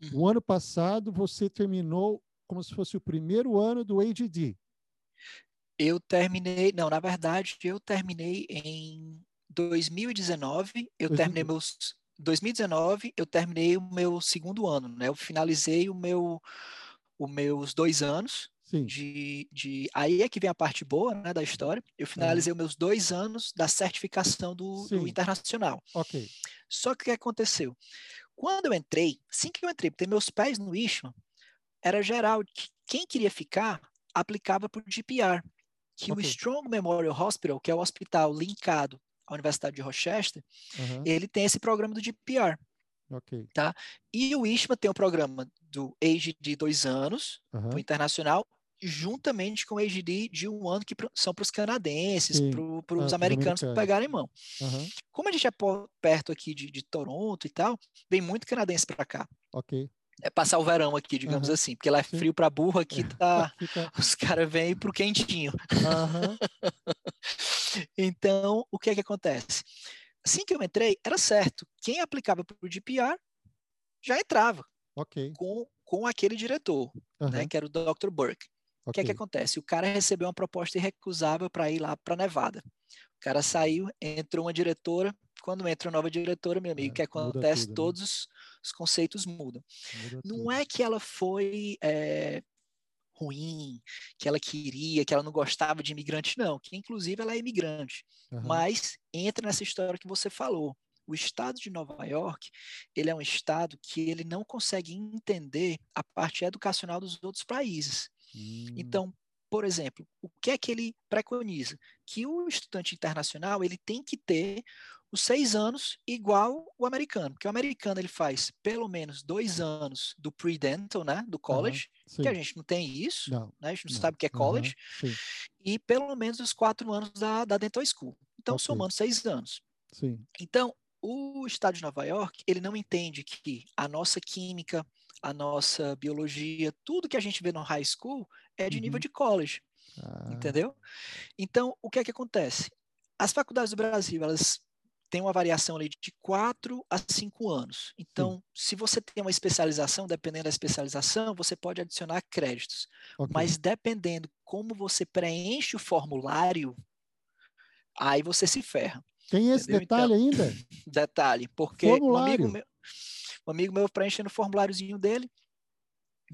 uhum. o ano passado você terminou como se fosse o primeiro ano do AGD. Eu terminei, não, na verdade, eu terminei em 2019, eu terminei meus 2019 eu terminei o meu segundo ano, né? Eu finalizei o meu os meus dois anos de, de aí é que vem a parte boa né, da história. Eu finalizei os meus dois anos da certificação do, do internacional. Ok. Só que o que aconteceu? Quando eu entrei, assim que eu entrei, ter meus pés no Ishman, era geral. Quem queria ficar aplicava para o GPR, que okay. o Strong Memorial Hospital, que é o hospital linkado a Universidade de Rochester, uhum. ele tem esse programa do GPR. Okay. Tá? E o ISMA tem o programa do AGD de dois anos, uhum. internacional, juntamente com o AGD de um ano, que são para os canadenses, para os ah, americanos que pegarem mão. Uhum. Como a gente é perto aqui de, de Toronto e tal, vem muito canadense para cá. Ok é passar o verão aqui, digamos uhum. assim, porque lá é Sim. frio para burro, aqui *laughs* é, tá, os caras vêm pro quentinho. Uhum. *laughs* então, o que é que acontece? Assim que eu entrei, era certo, quem aplicava para o GPR já entrava okay. com, com aquele diretor, uhum. né, que era o Dr. Burke. O okay. que é que acontece? O cara recebeu uma proposta irrecusável para ir lá para Nevada. O cara saiu, entrou uma diretora. Quando entra uma nova diretora, meu amigo, o é, que acontece? Tudo, né? Todos os conceitos mudam. Muda não tudo. é que ela foi é, ruim, que ela queria, que ela não gostava de imigrante, não, que inclusive ela é imigrante. Uhum. Mas entra nessa história que você falou. O estado de Nova York, ele é um estado que ele não consegue entender a parte educacional dos outros países. Hum. Então, por exemplo, o que é que ele preconiza? Que o estudante internacional ele tem que ter os seis anos igual o americano, porque o americano ele faz pelo menos dois anos do pre-dental, né, do college, uhum, que a gente não tem isso, não, né, a gente não, não, sabe o que é college, uhum, e pelo menos os quatro anos da, da dental school. Então, okay. somando seis anos. Sim. Então, o estado de Nova York, ele não entende que a nossa química, a nossa biologia, tudo que a gente vê no high school é de uhum. nível de college. Ah. Entendeu? Então, o que é que acontece? As faculdades do Brasil, elas tem uma variação ali de 4 a 5 anos. Então, Sim. se você tem uma especialização, dependendo da especialização, você pode adicionar créditos. Okay. Mas dependendo como você preenche o formulário, aí você se ferra. Tem esse entendeu? detalhe então, ainda? *coughs* Detalhe, porque um amigo, meu, um amigo meu preenchendo o formuláriozinho dele,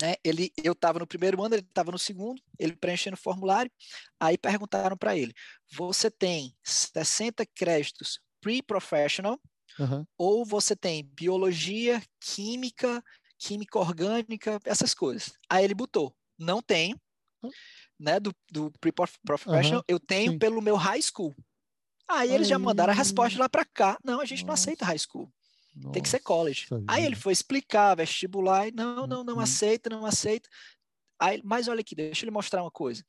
né? Ele, eu estava no primeiro ano, ele estava no segundo, ele preenchendo o formulário, aí perguntaram para ele: você tem 60 créditos pre-professional, uhum. ou você tem biologia, química, química orgânica, essas coisas. Aí ele botou, não tenho, uhum. né, do, do pre-professional, uhum. eu tenho Sim. pelo meu high school. Aí, eles já mandaram a resposta lá para cá. Não, a gente Nossa. não aceita high school. Nossa, tem que ser college. Aí ele foi explicar vestibular e não, não, não uhum. aceita, não aceita. Aí, mas olha aqui, deixa eu lhe mostrar uma coisa.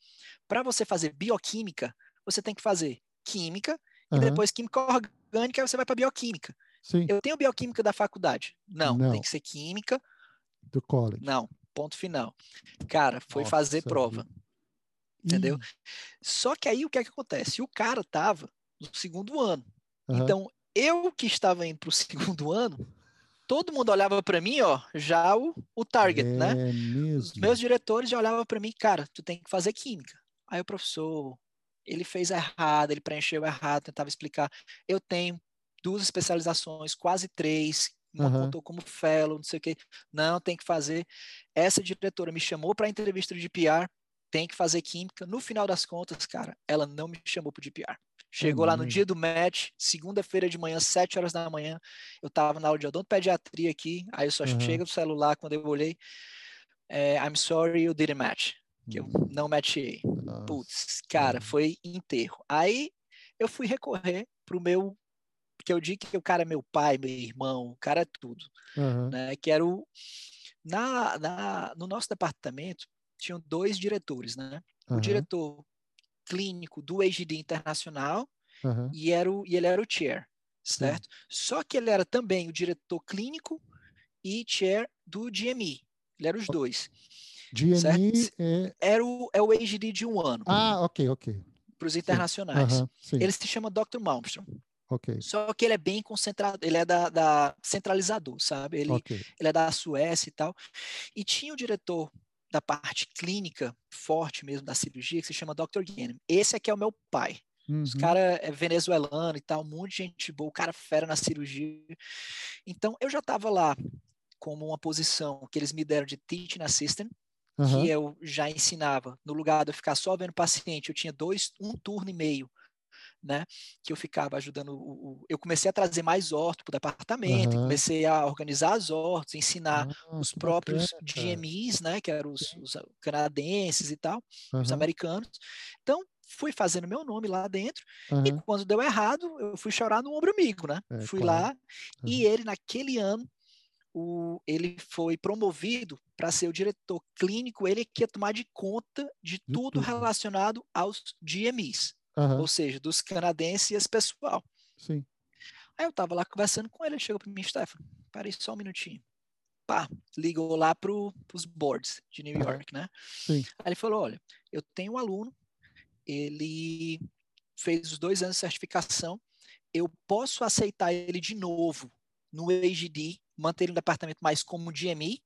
Para você fazer bioquímica, você tem que fazer química uhum. e depois química orgânica, você vai para bioquímica. Sim. Eu tenho bioquímica da faculdade. Não, Não, tem que ser química. Do college. Não, ponto final. Cara, foi Nossa, fazer prova. Entendeu? Só que aí o que é que acontece? O cara tava no segundo ano. Uhum. Então, eu que estava indo para o *laughs* segundo ano, todo mundo olhava para mim, ó, já o, o target, né? é né? Mesmo? Os meus diretores já olhavam para mim, cara, tu tem que fazer química. Aí o professor, ele fez errado, ele preencheu errado, tentava explicar. Eu tenho duas especializações, quase três, uma uhum. contou como fellow, não sei o quê. Não, tem que fazer. Essa diretora me chamou para a entrevista de PR, tem que fazer química. No final das contas, cara, ela não me chamou para o DPR. Chegou uhum. lá no dia do match, segunda-feira de manhã, sete horas da manhã, eu estava na aula de odontopediatria aqui, aí eu só uhum. chego no celular quando eu olhei, é, I'm sorry you didn't match que eu hum. não matchei. Putz, cara, foi enterro. Aí eu fui recorrer pro meu, que eu digo que o cara é meu pai, meu irmão, o cara é tudo, uhum. né? Que era o na, na, no nosso departamento tinham dois diretores, né? Uhum. O diretor clínico do AGD Internacional uhum. e, era o, e ele era o chair, certo? Só que ele era também o diretor clínico e chair do GME. Ele era os dois. GME é... Era o, é o AGD de um ano. Ah, ok, ok. Para os internacionais. ele se chama Dr. Malmström. Okay. Só que ele é bem concentrado, ele é da, da centralizador, sabe? Ele, okay. ele é da Suécia e tal. E tinha o diretor da parte clínica forte mesmo da cirurgia, que se chama Dr. Ganem. Esse aqui é o meu pai. Uhum. Os cara é venezuelano e tal, um monte de gente boa, o cara fera na cirurgia. Então, eu já estava lá como uma posição que eles me deram de teaching assistant, uhum. que eu já ensinava. No lugar de eu ficar só vendo paciente, eu tinha dois, um turno e meio, né? Que eu ficava ajudando. O, o eu comecei a trazer mais orto para o departamento, uhum. comecei a organizar as hortos, ensinar ah, os próprios bacana, GMIs, né? Que eram os, os canadenses e tal, uhum. os americanos. Então, fui fazendo meu nome lá dentro uhum. e quando deu errado eu fui chorar no ombro amigo, né? É, fui claro. lá uhum. e ele naquele ano o, ele foi promovido para ser o diretor clínico, ele que ia tomar de conta de tudo relacionado aos GMEs, uhum. ou seja, dos canadenses e esse pessoal. Sim. Aí eu tava lá conversando com ele, ele chegou para mim, Stefano, parei só um minutinho. Pá, ligou lá para os boards de New York, né? Sim. Aí ele falou, olha, eu tenho um aluno, ele fez os dois anos de certificação, eu posso aceitar ele de novo no AGD manter ele no departamento mais como DME?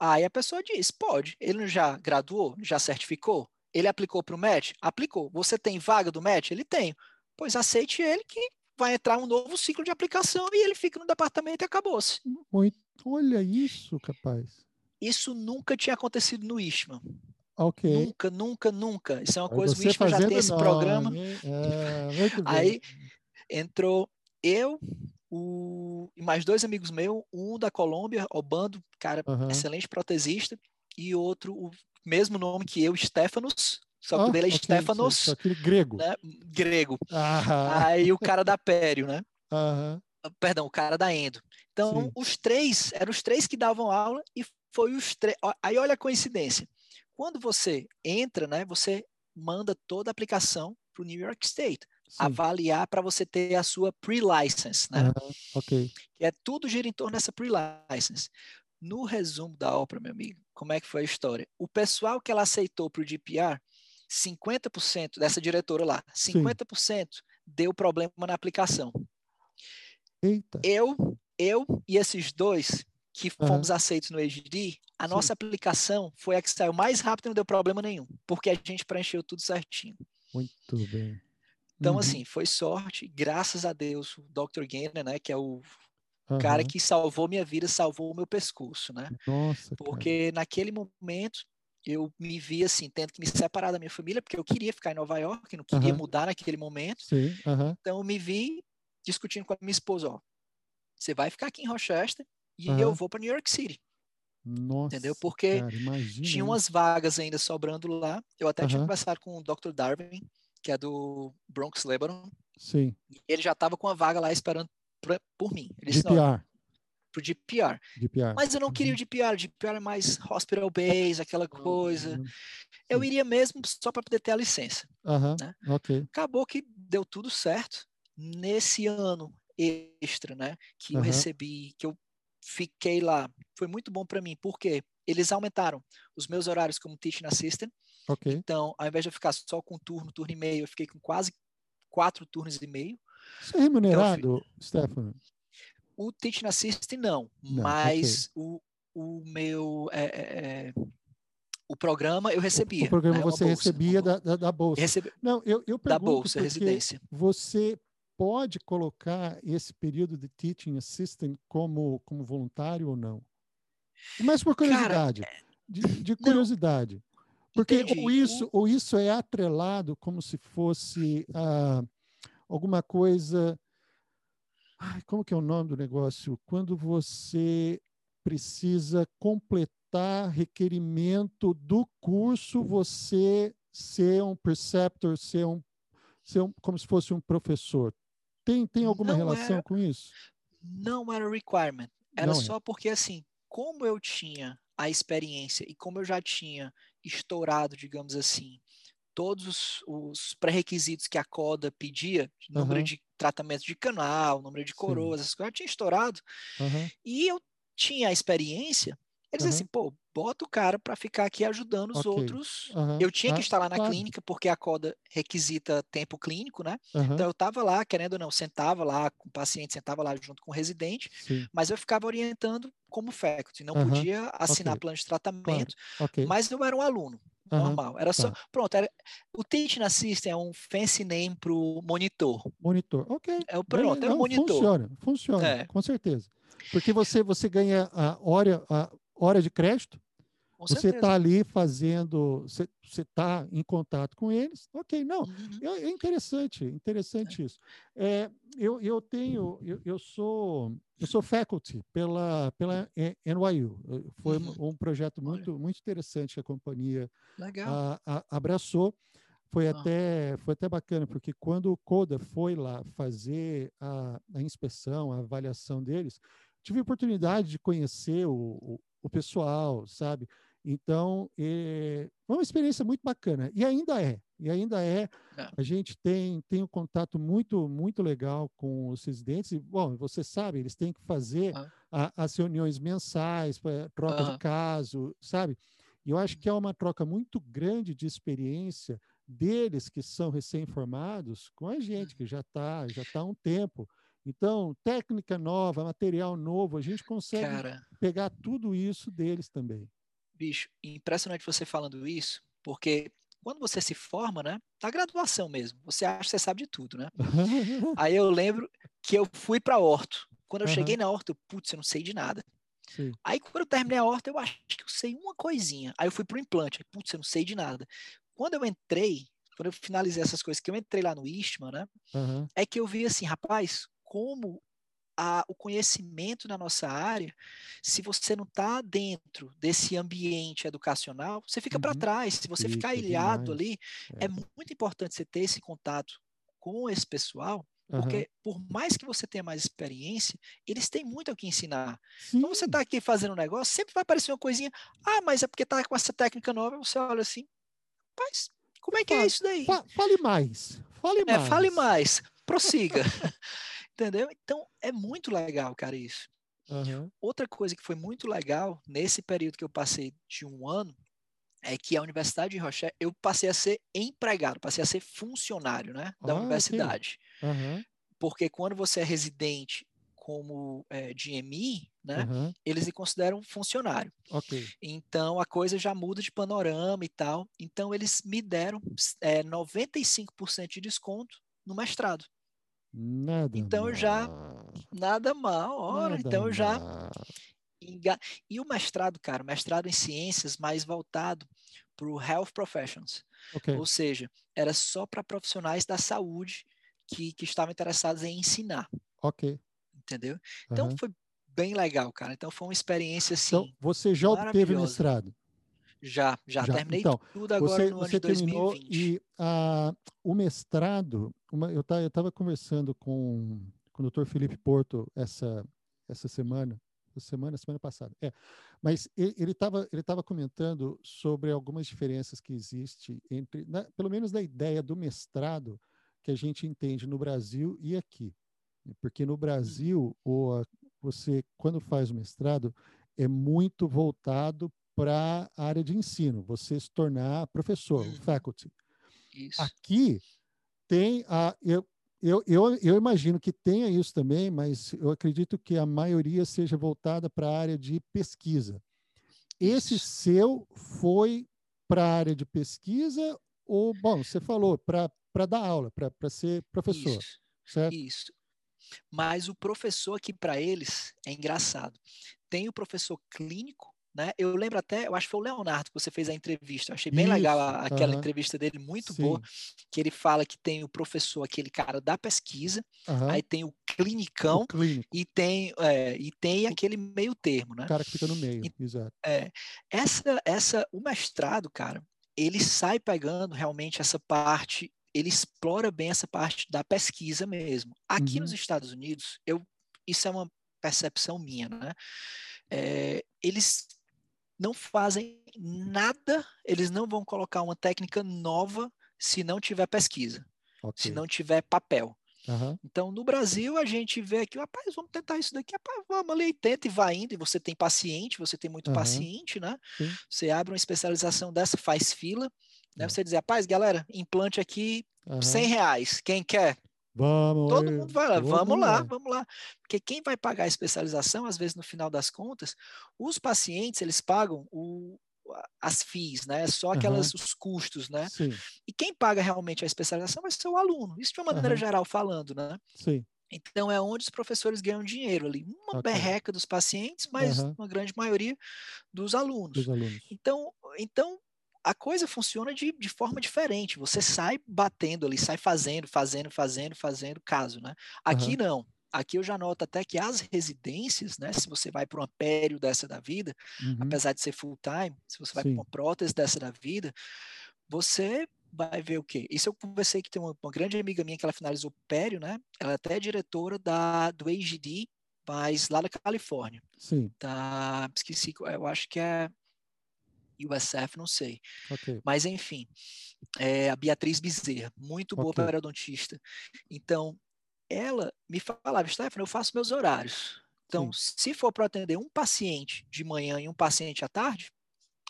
Aí a pessoa diz, pode. Ele já graduou? Já certificou? Ele aplicou para o MET? Aplicou. Você tem vaga do MET? Ele tem. Pois aceite ele que vai entrar um novo ciclo de aplicação e ele fica no departamento e acabou-se. Olha isso, capaz. Isso nunca tinha acontecido no Istman. Ok. Nunca, nunca, nunca. Isso é uma Aí coisa, o Ishmael já tem esse nome, programa. é. Aí entrou eu, o, e mais dois amigos meus, um da Colômbia, Obando, cara, Aham. excelente protesista, e outro, o mesmo nome que eu, Stefanos, só que o Ah, dele é ok, Stefanos, aquele grego. né, grego. Ah, Aí o cara da Pério, né? aham, Perdão, o cara da Endo. Então, Sim. os três, eram os três que davam aula e foi os três. Aí olha a coincidência. Quando você entra, né, você manda toda a aplicação para o New York State, sim. avaliar para você ter a sua pre-license, né? Aham, ok. Que é tudo gira em torno dessa pre-license. No resumo da ópera, meu amigo, como é que foi a história? O pessoal que ela aceitou para o GPR, 50% dessa diretora lá, 50% deu problema na aplicação. Eita. Eu, eu e esses dois que fomos aceitos no AGD, a Sim. nossa aplicação foi a que saiu mais rápido e não deu problema nenhum, porque a gente preencheu tudo certinho. Muito bem. Então, Uhum, assim, foi sorte, graças a Deus, o Dr. Gainer, né, que é o cara aham. que salvou minha vida, salvou o meu pescoço, né? Nossa, cara. Porque naquele momento eu me vi assim, tendo que me separar da minha família, porque eu queria ficar em Nova York, não queria Aham. mudar naquele momento. Sim, Então eu me vi discutindo com a minha esposa, ó, você vai ficar aqui em Rochester e eu vou para New York City, Nossa, entendeu? Porque cara, tinha umas vagas ainda sobrando lá. Eu até tinha conversado com o Dr. Darwin, que é do Bronx, Lebanon, Sim, e ele já estava com a vaga lá esperando pra- por mim. Ele disse, GPR, pro GPR. GPR. Mas eu não queria o Uhum. GPR, o GPR é mais hospital base, aquela coisa. Uhum. Eu iria mesmo só para poder ter a licença. Aham, né? ok. Acabou que deu tudo certo nesse ano extra, né? Que eu Aham. recebi, que eu fiquei lá. Foi muito bom para mim, porque eles aumentaram os meus horários como teaching assistant. Ok. Então, ao invés de eu ficar só com um turno, turno e meio, eu fiquei com quase quatro turnos e meio. Isso é remunerado, Stefano? O teaching assistant não, Não, mas o, o meu é, é, é, o programa eu recebia. O programa né, você bolsa, recebia da, da, da bolsa. recebi Não, eu, eu da pergunto bolsa, porque residência. você pode colocar esse período de teaching assistant como, como voluntário ou não? Mas por curiosidade, de, de curiosidade. Porque ou entendi. isso, ou isso é atrelado como se fosse ah, alguma coisa. Ai, como que é o nome do negócio? Quando você precisa completar requerimento do curso, você ser um preceptor, ser um, ser um como se fosse um professor. Tem, tem alguma Não relação é- com isso? não era requirement. Era Não é. só porque, assim, como eu tinha a experiência e como eu já tinha estourado, digamos assim, todos os, os pré-requisitos que a CODA pedia, número de tratamento de canal, número de Sim. coroas, essas coisas, eu tinha estourado. Aham, E eu tinha a experiência. Eles Aham. assim, pô, bota o cara para ficar aqui ajudando os Ok. outros. aham. Eu tinha que Ah, estar lá na claro. clínica, porque a CODA requisita tempo clínico, né? Aham, Então eu estava lá, querendo ou não, sentava lá com o paciente, sentava lá junto com o residente, Sim, mas eu ficava orientando como faculty, não Aham, podia assinar ok. plano de claro. tratamento, Ok. mas eu era um aluno normal. Era só, tá. pronto, era, o teaching assistant é um fancy name para o monitor. Monitor. Ok. É o pronto, beleza. era o Não, monitor. Funciona, funciona, É. com certeza. Porque você, você ganha a hora, a hora de crédito, Com você está ali fazendo, você está em contato com eles. Ok, não. Uhum. É é interessante, interessante isso. É, eu, eu tenho, eu, eu sou, eu sou faculty pela, pela NYU. Foi um- Uhum. um projeto Olha. muito, muito interessante que a companhia a- a- abraçou. Foi Ah. até, foi até bacana, porque quando o CODA foi lá fazer a, a inspeção, a avaliação deles, tive a oportunidade de conhecer o, o, o pessoal, sabe? Então, foi uma experiência muito bacana. E ainda é, e ainda é. É. A gente tem, tem um contato muito, muito legal com os residentes. E, bom, você sabe, eles têm que fazer Ah. a- as reuniões mensais, troca Aham. de caso, sabe? E eu acho que é uma troca muito grande de experiência deles que são recém-formados com a gente, que já está já tá há um tempo. Então, técnica nova, material novo, a gente consegue Cara, pegar tudo isso deles também. bicho, impressionante você falando isso, porque quando você se forma, né? Na graduação mesmo, você acha que você sabe de tudo, né? *laughs* Aí eu lembro que eu fui para Horto. Quando eu Aham. cheguei na Horto, eu, putz, eu não sei de nada. Sim. Aí, quando eu terminei a horta, eu acho que eu sei uma coisinha. Aí eu fui pro implante. Putz, eu não sei de nada. Quando eu entrei, quando eu finalizei essas coisas, que eu entrei lá no Istma, né? Aham. É que eu vi assim, rapaz, como a- o conhecimento na nossa área, se você não está dentro desse ambiente educacional, você fica para Uhum. trás. Se você ficar Fica ilhado ali, é. É. muito importante você ter esse contato com esse pessoal, porque por mais que você tenha mais experiência, eles têm muito o que ensinar. Sim. Então você está aqui fazendo um negócio, sempre vai aparecer uma coisinha, ah, mas é porque tá com essa técnica nova, você olha assim, rapaz, como é que é isso daí? Fa- fale mais. Fale É, mais. fale mais, prossiga. *laughs* Entendeu? Então é muito legal, cara, isso. Aham. Outra coisa que foi muito legal nesse período que eu passei de um ano é que a Universidade de Rochelle, eu passei a ser empregado, passei a ser funcionário, né, da Ah, universidade. Aham. Porque quando você é residente como é, GMI, né, Aham. eles lhe consideram funcionário. Ok. Então a coisa já muda de panorama e tal. Então eles me deram é, 95% de desconto no mestrado. Nada Então eu já- mal, Nada mal, ora, nada então eu já mal. enga- E o mestrado, cara, mestrado em ciências mais voltado para o health professions, Ok. ou seja, era só para profissionais da saúde que, que estavam interessados em ensinar, Ok. entendeu? Então aham. foi bem legal, cara. Então foi uma experiência assim, Então, você já obteve mestrado? Já, já, já. terminei Então, tudo agora Você, no ano você de terminou 2020. e ah, o mestrado, uma- eu estava conversando com, com o Dr. Felipe Porto essa, essa semana, semana, semana passada, é, mas ele estava ele tava comentando sobre algumas diferenças que existem entre, na- pelo menos da ideia do mestrado que a gente entende no Brasil e aqui. Porque no Brasil, o, a- você, quando faz o mestrado, é muito voltado para a área de ensino, você se tornar professor, Uhum. faculty. Isso. Aqui tem a. Eu, eu, eu, eu imagino que tenha isso também, mas eu acredito que a maioria seja voltada para a área de pesquisa. Esse Isso. seu foi para a área de pesquisa ou, bom, você falou, para dar aula, para ser professor, Isso. certo? Isso. Mas o professor aqui para eles é engraçado. Tem o professor clínico, né? Eu lembro até, eu acho que foi o Leonardo que você fez a entrevista. Eu achei bem legal a- Isso, aquela aham. entrevista dele, muito Sim, boa, que ele fala que tem o professor, aquele cara da pesquisa, aham. aí tem o O clinicão clínico, e tem, é, e tem aquele meio termo, né? o cara que fica no meio, E- exato. É, essa, essa, o mestrado, cara, ele sai pegando realmente essa parte, ele explora bem essa parte da pesquisa mesmo. Aqui nos Uhum. Estados Unidos, eu, isso é uma percepção minha, né? É, eles não fazem nada, eles não vão colocar uma técnica nova se não tiver pesquisa, se Ok. não tiver papel. Aham. Então, no Brasil, a gente vê aqui, rapaz, vamos tentar isso daqui, rapaz, vamos ali, tenta e vai indo, e você tem paciente, você tem muito Aham. paciente, né? Sim. Você abre uma especialização dessa, faz fila, né? É. Você diz, rapaz, galera, implante aqui, aham. 100 reais, quem quer? Vamos Todo mundo vai lá, vamos lá, vamos lá. Porque quem vai pagar a especialização, às vezes, no final das contas, os pacientes, eles pagam o, as FIIs, né? Só aquelas, os custos, né? Sim, E quem paga realmente a especialização vai ser o aluno. Isso de uma maneira Aham. geral falando, né? sim. Então é onde os professores ganham dinheiro ali. Uma Ok. berreca dos pacientes, mas Aham. uma grande maioria dos alunos. Dos alunos. Então, então a coisa funciona de, de forma diferente. Você sai batendo ali, sai fazendo, fazendo, fazendo, fazendo caso, né? Aqui não. Aqui eu já noto até que as residências, né? Se você vai para uma pério dessa da vida, Uhum. apesar de ser full time, se você vai para uma prótese dessa da vida, você vai ver o quê? Isso eu conversei que tem uma, uma grande amiga minha que ela finalizou pério, né? Ela até é diretora da, do AGD, mas lá da Califórnia. Sim, Da, esqueci, eu acho que é USF, não sei. ok. Mas enfim, é a Beatriz Bezerra, muito boa Ok. periodontista. Então, ela me falava, Stefano, eu faço meus horários. Então, se for para atender um paciente de manhã e um paciente à tarde,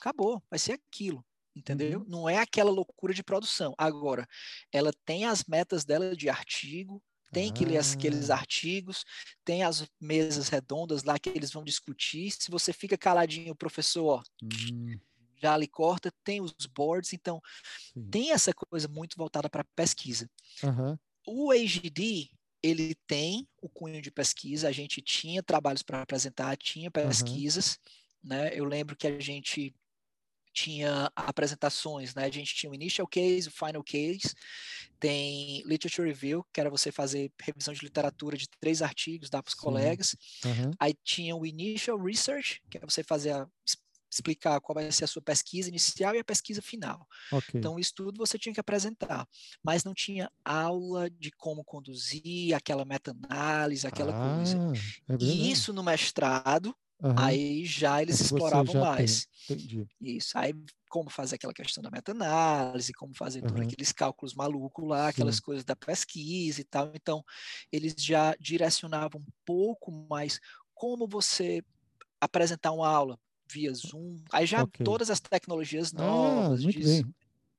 acabou, vai ser aquilo. Entendeu? Uhum. Não é aquela loucura de produção. Agora, ela tem as metas dela de artigo, tem que ler aqueles Ah. artigos, tem as mesas redondas lá que eles vão discutir. Se você fica caladinho, o professor ó, Hum, já lhe corta, tem os boards, então sim. tem essa coisa muito voltada para pesquisa. Aham. O AGD, ele tem o cunho de pesquisa, a gente tinha trabalhos para apresentar, tinha pesquisas, uhum. né? Eu lembro que a gente tinha apresentações, né? A gente tinha o initial case, o final case, tem literature review, que era você fazer revisão de literatura de três artigos, dar para os colegas. Uhum. Aí tinha o initial research, que é você fazer a, explicar qual vai ser a sua pesquisa inicial e a pesquisa final. Okay. Então, isso tudo você tinha que apresentar, mas não tinha aula de como conduzir aquela meta-análise, aquela ah, coisa. É e isso no mestrado, Uhum. Aí já eles exploravam já mais. Isso. Aí como fazer aquela questão da meta-análise, como fazer uhum. aqueles cálculos malucos lá, Sim. aquelas coisas da pesquisa e tal. Então, eles já direcionavam um pouco mais como você apresentar uma aula via Zoom. Aí já okay. todas as tecnologias ah, novas, ah, de,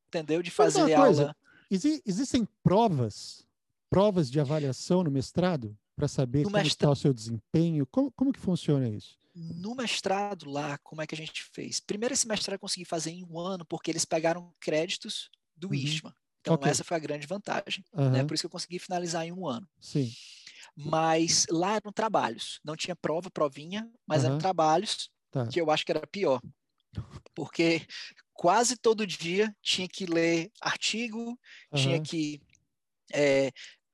entendeu? De fazer aula. Exi existem provas, provas de avaliação no mestrado para saber no como está o seu desempenho? Como, como que funciona isso? no mestrado lá, como é que a gente fez? Primeiro esse mestrado eu consegui fazer em um ano, porque eles pegaram créditos do uhum. ISMA. Então okay. essa foi a grande vantagem. Uhum. Né? Por isso que eu consegui finalizar em um ano. Sim. Mas lá eram trabalhos. Não tinha prova, provinha, mas uhum. eram trabalhos tá. que eu acho que era pior. Porque quase todo dia tinha que ler artigo, tinha que é,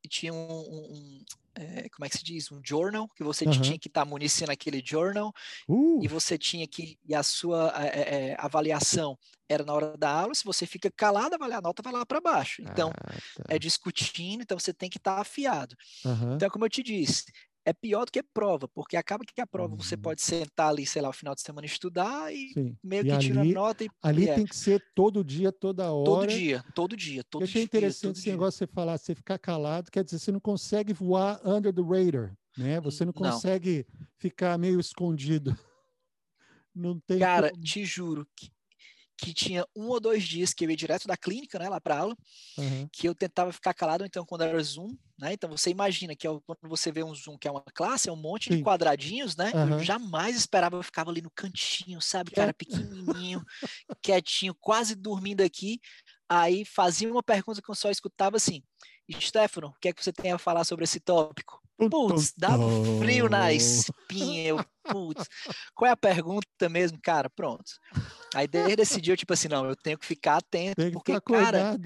tinha um, um, é, como é que se diz? Um journal, que você uhum. tinha que estar tá municiando aquele journal, uh. e você tinha que, e a sua é, é, avaliação era na hora da aula, se você fica calado, a nota vai lá para baixo. Então, ah, tá. é discutindo, então você tem que estar tá afiado. Uhum. Então, como eu te disse, é pior do que prova, porque acaba que a prova uhum. você pode sentar ali, sei lá, o final de semana estudar e Sim. meio e que ali, tira nota e ali é. tem que ser todo dia, toda hora. Todo dia, todo dia, todo Eu achei dia, interessante esse negócio de você falar, você ficar calado, quer dizer, você não consegue voar under the radar, né? Você não consegue não. ficar meio escondido. *laughs* Não tem Cara, como... te juro que que tinha um ou dois dias que eu ia direto da clínica, né, lá para aula, uhum. que eu tentava ficar calado, então quando era Zoom, né, então você imagina que é quando você vê um Zoom que é uma classe, é um monte Sim. de quadradinhos, né, uhum. eu jamais esperava, eu ficava ali no cantinho, sabe, cara pequenininho, *laughs* quietinho, quase dormindo aqui, aí fazia uma pergunta que eu só escutava assim, Stefano, o que é que você tem a falar sobre esse tópico? Putz, dava frio na espinha. Eu, putz, qual é a pergunta mesmo, cara? Pronto. Aí desde esse dia eu, tipo assim, não, eu tenho que ficar atento, que porque, cara,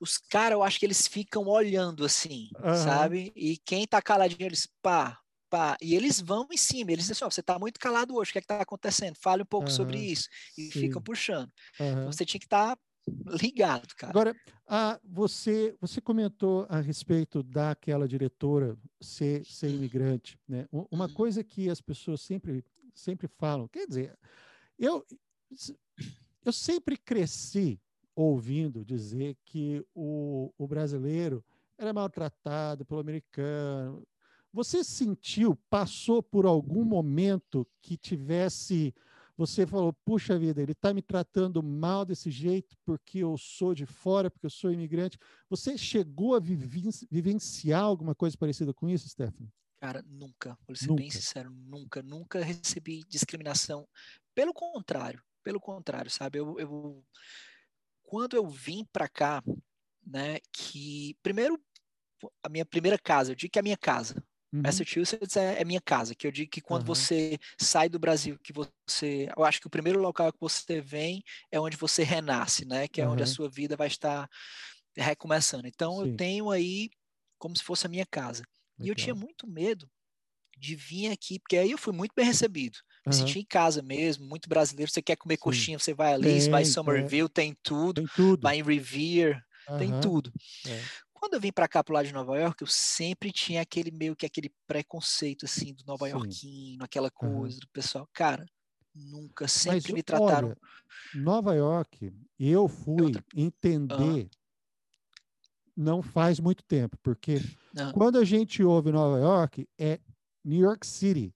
os caras, eu acho que eles ficam olhando assim, uhum. sabe? E quem tá caladinho, eles, pá, pá. E eles vão em cima, eles dizem assim, ó, você tá muito calado hoje, o que é que tá acontecendo? Fale um pouco uhum. sobre isso. E Sim. ficam puxando. Uhum. Você tinha que estar tá ligado, cara. Agora, a, você, você comentou a respeito daquela diretora ser, ser hum. imigrante, né? Uma uhum. coisa que as pessoas sempre, sempre falam, quer dizer, eu, eu sempre cresci ouvindo dizer que o, o brasileiro era maltratado pelo americano. Você sentiu, passou por algum momento que tivesse você falou, puxa vida, ele está me tratando mal desse jeito porque eu sou de fora, porque eu sou imigrante. Você chegou a vivenciar alguma coisa parecida com isso, Stephanie? Cara, nunca. Vou ser nunca. bem sincero, nunca, nunca recebi discriminação. Pelo contrário, pelo contrário, sabe? Eu, eu quando eu vim para cá, né, que primeiro a minha primeira casa, eu digo que é a minha casa, Uhum. Massachusetts é, é, minha casa, que eu digo que quando uhum. você sai do Brasil, que você, eu acho que o primeiro local que você vem é onde você renasce, né? Que é uhum. onde a sua vida vai estar recomeçando. Então Sim. eu tenho aí como se fosse a minha casa. Legal. E eu tinha muito medo de vir aqui, porque aí eu fui muito bem recebido. Me senti em casa mesmo, muito brasileiro. Você quer comer Sim. coxinha, você vai ali, tem, vai em Somerville, é. tem tudo. Tem tudo. Vai em Revere, tem tudo. É. Quando eu vim para cá, pro lado de Nova York, eu sempre tinha aquele meio que aquele preconceito, assim, do Nova Yorkino, aquela coisa uhum. do pessoal. Cara, nunca, sempre Mas, me trataram. Olha, Nova York, eu fui eu... entender. Uhum. Não faz muito tempo, porque uhum. quando a gente ouve Nova York, é New York City.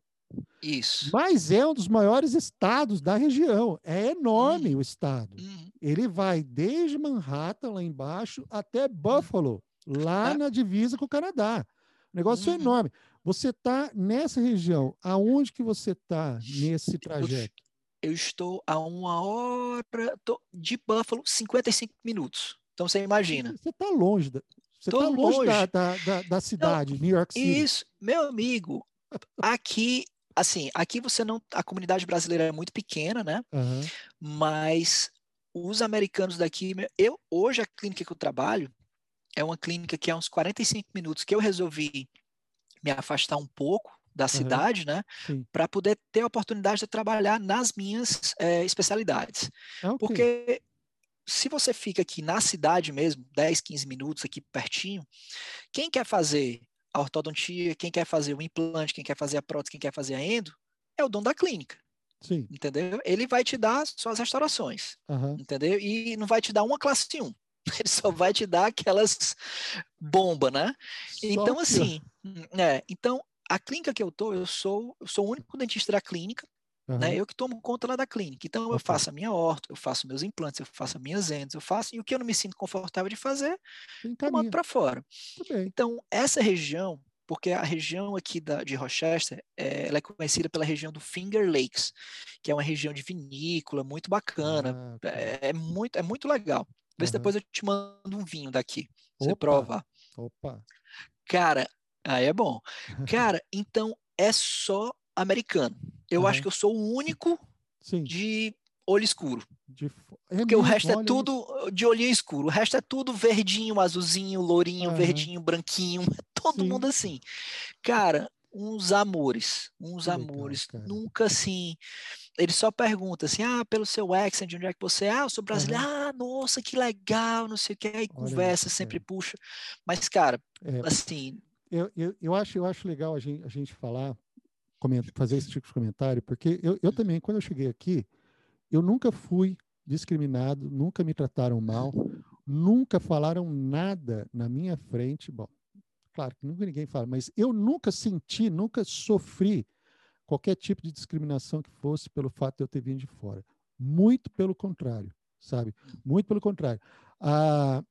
Isso. Mas é um dos maiores estados da região. É enorme uhum. o estado. Uhum. Ele vai desde Manhattan, lá embaixo, até uhum. Buffalo lá na divisa com o Canadá. O negócio uhum. é enorme. Você está nessa região. Aonde que você está nesse trajeto? Eu, eu, estou a uma hora de Buffalo, 55 minutos. Então você imagina. Você está longe. Da... Você está longe, longe. Da, da, da, da, cidade, não, New York City. Isso, meu amigo, aqui, assim, aqui você não, a comunidade brasileira é muito pequena, né? Uhum. Mas os americanos daqui, eu hoje a clínica que eu trabalho é uma clínica que é uns 45 minutos que eu resolvi me afastar um pouco da cidade, uhum. né, para poder ter a oportunidade de trabalhar nas minhas é, especialidades. Ah, okay. Porque se você fica aqui na cidade mesmo, 10, 15 minutos aqui pertinho, quem quer fazer a ortodontia, quem quer fazer o implante, quem quer fazer a prótese, quem quer fazer a endo, é o dono da clínica. Sim. Entendeu? Ele vai te dar suas restaurações. Uhum. Entendeu? E não vai te dar uma classe 1. *laughs* Ele só vai te dar aquelas bomba, né? Só então, que... assim, é, então a clínica que eu tô, eu sou, eu sou o único dentista da clínica, uhum. né? Eu que tomo conta lá da clínica. Então, eu faço a minha horta, eu faço meus implantes, eu faço as minhas entes, eu faço, e o que eu não me sinto confortável de fazer, eu mando para fora. Então, essa região, porque a região aqui da, de Rochester, é, ela é conhecida pela região do Finger Lakes, que é uma região de vinícola muito bacana, ah, é, é, muito, é muito legal. Vê uhum. se depois eu te mando um vinho daqui, você Opa. prova. Opa. Cara, Aí é bom. *laughs* Cara, então é só americano. Eu uhum. acho que eu sou o único Sim. de olho escuro. De... É Porque o resto é tudo de olhinho escuro. O resto é tudo verdinho, azulzinho, lourinho, uhum. verdinho, branquinho. *laughs* Todo Sim. mundo assim. Cara, uns amores. Uns que amores. Legal, Nunca assim. Ele só pergunta assim: ah, pelo seu accent, de onde é que você é? Ah, eu sou brasileiro. Uhum. Ah, nossa, que legal, não sei o que. Aí Olha conversa, isso, sempre puxa. Mas, cara, é. assim, eu, eu, eu, acho, eu acho legal a gente, a gente falar, fazer esse tipo de comentário, porque eu, eu também, quando eu cheguei aqui, eu nunca fui discriminado, nunca me trataram mal, nunca falaram nada na minha frente. Bom, claro que nunca ninguém fala, mas eu nunca senti, nunca sofri qualquer tipo de discriminação que fosse pelo fato de eu ter vindo de fora. Muito pelo contrário, sabe? Muito pelo contrário. Ah,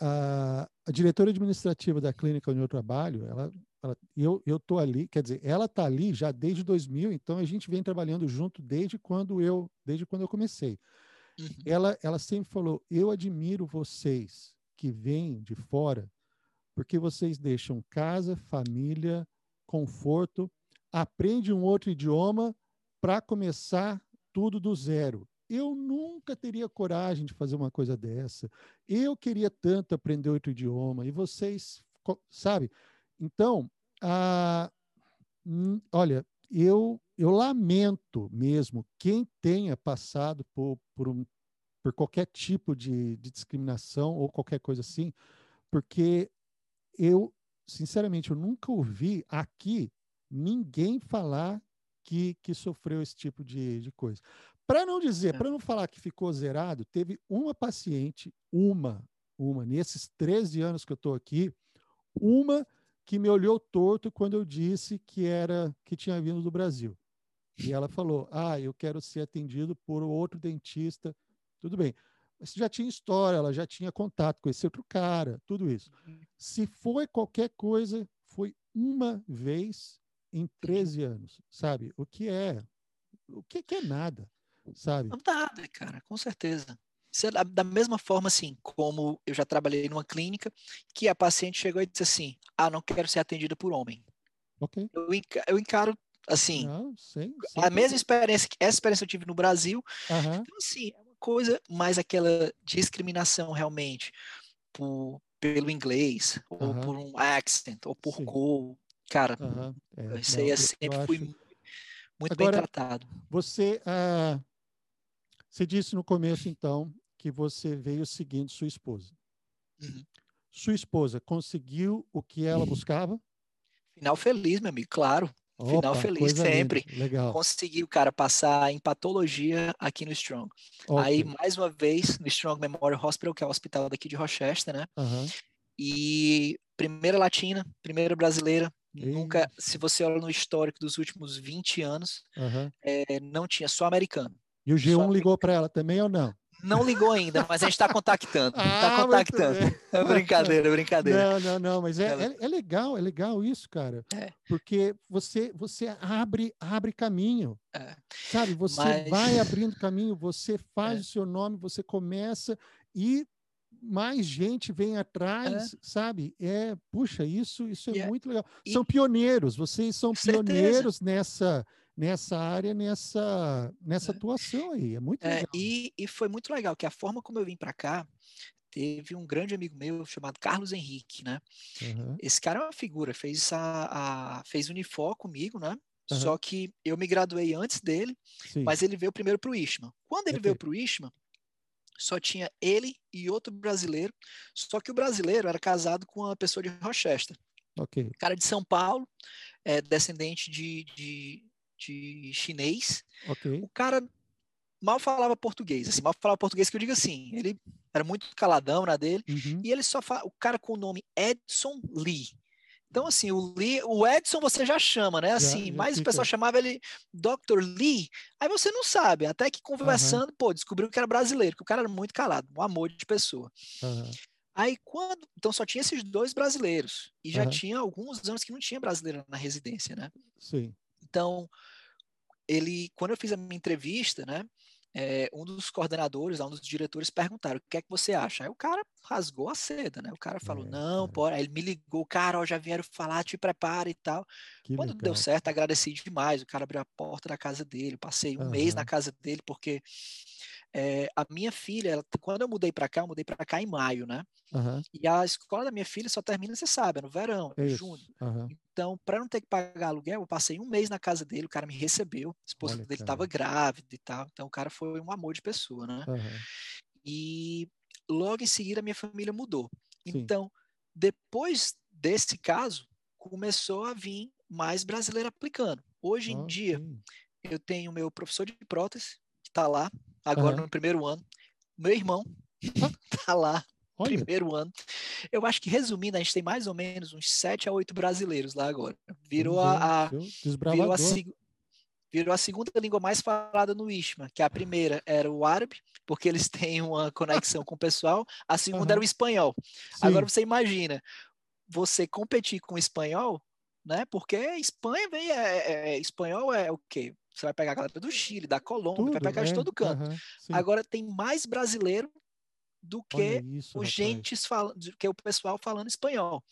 a, a diretora administrativa da clínica onde eu trabalho, ela, ela eu eu tô ali, quer dizer, ela está ali já desde 2000, então a gente vem trabalhando junto desde quando eu desde quando eu comecei. Uhum. Ela ela sempre falou: "Eu admiro vocês que vêm de fora, porque vocês deixam casa, família, conforto, aprende um outro idioma para começar tudo do zero. Eu nunca teria coragem de fazer uma coisa dessa. Eu queria tanto aprender outro idioma e vocês, sabe? Então, a, olha, eu, eu lamento mesmo quem tenha passado por, por, um, por qualquer tipo de, de discriminação ou qualquer coisa assim, porque eu, sinceramente, eu nunca ouvi aqui ninguém falar que, que sofreu esse tipo de, de coisa. Para não dizer, para não falar que ficou zerado, teve uma paciente, uma, uma, nesses 13 anos que eu estou aqui, uma que me olhou torto quando eu disse que era que tinha vindo do Brasil. E ela falou: "Ah, eu quero ser atendido por outro dentista". Tudo bem. Mas já tinha história, ela já tinha contato com esse outro cara, tudo isso. Uhum. Se foi qualquer coisa, foi uma vez em 13 anos, sabe? O que é? O que, que é nada? sabe? Nada, cara, com certeza. É da mesma forma, assim, como eu já trabalhei numa clínica, que a paciente chegou e disse assim: Ah, não quero ser atendida por homem. Ok. Eu, encaro, eu encaro assim, não, sim, sim, a mesma experiência, essa experiência eu tive no Brasil. Uhum. Então, assim, é uma coisa mais aquela discriminação realmente por, pelo inglês, uhum. ou por um accent, ou por cor. Cara, uhum. é, isso aí é sempre fui muito Agora, bem tratado. Você, uh, você disse no começo, então, que você veio seguindo sua esposa. Uhum. Sua esposa conseguiu o que ela buscava? Final feliz, meu amigo, claro. Opa, Final feliz sempre. Legal. Conseguiu, cara, passar em patologia aqui no Strong. Aí, mais uma vez, no Strong Memorial Hospital, que é o hospital daqui de Rochester, né? Uhum. E primeira latina, primeira brasileira. Nunca, se você olha no histórico dos últimos 20 anos, uhum. é, não tinha só americano. E o G1 ligou para ela também ou não? Não ligou ainda, mas a gente está contactando. Está *laughs* ah, contactando. É *laughs* brincadeira, brincadeira. Não, não, não, mas é, é, é legal, é legal isso, cara. É. Porque você, você abre, abre caminho. É. Sabe, você mas... vai abrindo caminho, você faz é. o seu nome, você começa e mais gente vem atrás, é. sabe? É, puxa, isso, isso é yeah. muito legal. E, são pioneiros, vocês são pioneiros nessa nessa área, nessa nessa é. atuação aí. É muito é, legal. E, e foi muito legal que a forma como eu vim para cá, teve um grande amigo meu chamado Carlos Henrique, né? Uhum. Esse cara é uma figura, fez a, a fez Unifor comigo, né? Uhum. Só que eu me graduei antes dele, Sim. mas ele veio primeiro para o ISMA. Quando ele veio para o só tinha ele e outro brasileiro, só que o brasileiro era casado com uma pessoa de Rochester. Okay. Cara de São Paulo, é, descendente de, de, de chinês. Okay. O cara mal falava português, assim, mal falava português que eu digo assim, ele era muito caladão na dele, uhum. e ele só fala, o cara com o nome Edson Lee. Então, assim, o, Lee, o Edson você já chama, né? Assim, já, já mas fica. o pessoal chamava ele Dr. Lee. Aí você não sabe, até que conversando, uhum. pô, descobriu que era brasileiro, que o cara era muito calado, um amor de pessoa. Uhum. Aí quando. Então só tinha esses dois brasileiros. E já tinha alguns anos que não tinha brasileiro na residência, né? Sim. Então, ele, quando eu fiz a minha entrevista, né? É, um dos coordenadores, um dos diretores perguntaram, o que é que você acha? Aí o cara rasgou a seda, né? O cara falou, é, não, é. pô, aí ele me ligou, cara, ó, já vieram falar, te prepara e tal. Que Quando legal. deu certo, agradeci demais, o cara abriu a porta da casa dele, passei um uhum. mês na casa dele, porque é, a minha filha, ela, quando eu mudei para cá, eu mudei para cá em maio, né? Uhum. E a escola da minha filha só termina, você sabe, é no verão, é junho. Uhum. Então, para não ter que pagar aluguel, eu passei um mês na casa dele, o cara me recebeu, a esposa Olha, dele estava grávida e tal. Então, o cara foi um amor de pessoa, né? Uhum. E logo em seguida, a minha família mudou. Sim. Então, depois desse caso, começou a vir mais brasileiro aplicando. Hoje em dia, eu tenho meu professor de prótese, que está lá, agora uhum. no primeiro ano. Meu irmão *laughs* tá lá, Olha. primeiro ano. Eu acho que, resumindo, a gente tem mais ou menos uns sete a oito brasileiros lá agora. Virou a, a virou, a virou a segunda língua mais falada no Istma, que a primeira era o árabe, porque eles *laughs* têm uma conexão com o pessoal, a segunda uhum. era o espanhol. Sim. Agora você imagina, você competir com o espanhol, né? Porque Espanha vem, é, é, é espanhol é o quê? Você vai pegar a galera do Chile, da Colômbia, Tudo, vai pegar é, de todo canto. Uhum, Agora tem mais brasileiro do que isso, o gentes falando, que o pessoal falando espanhol.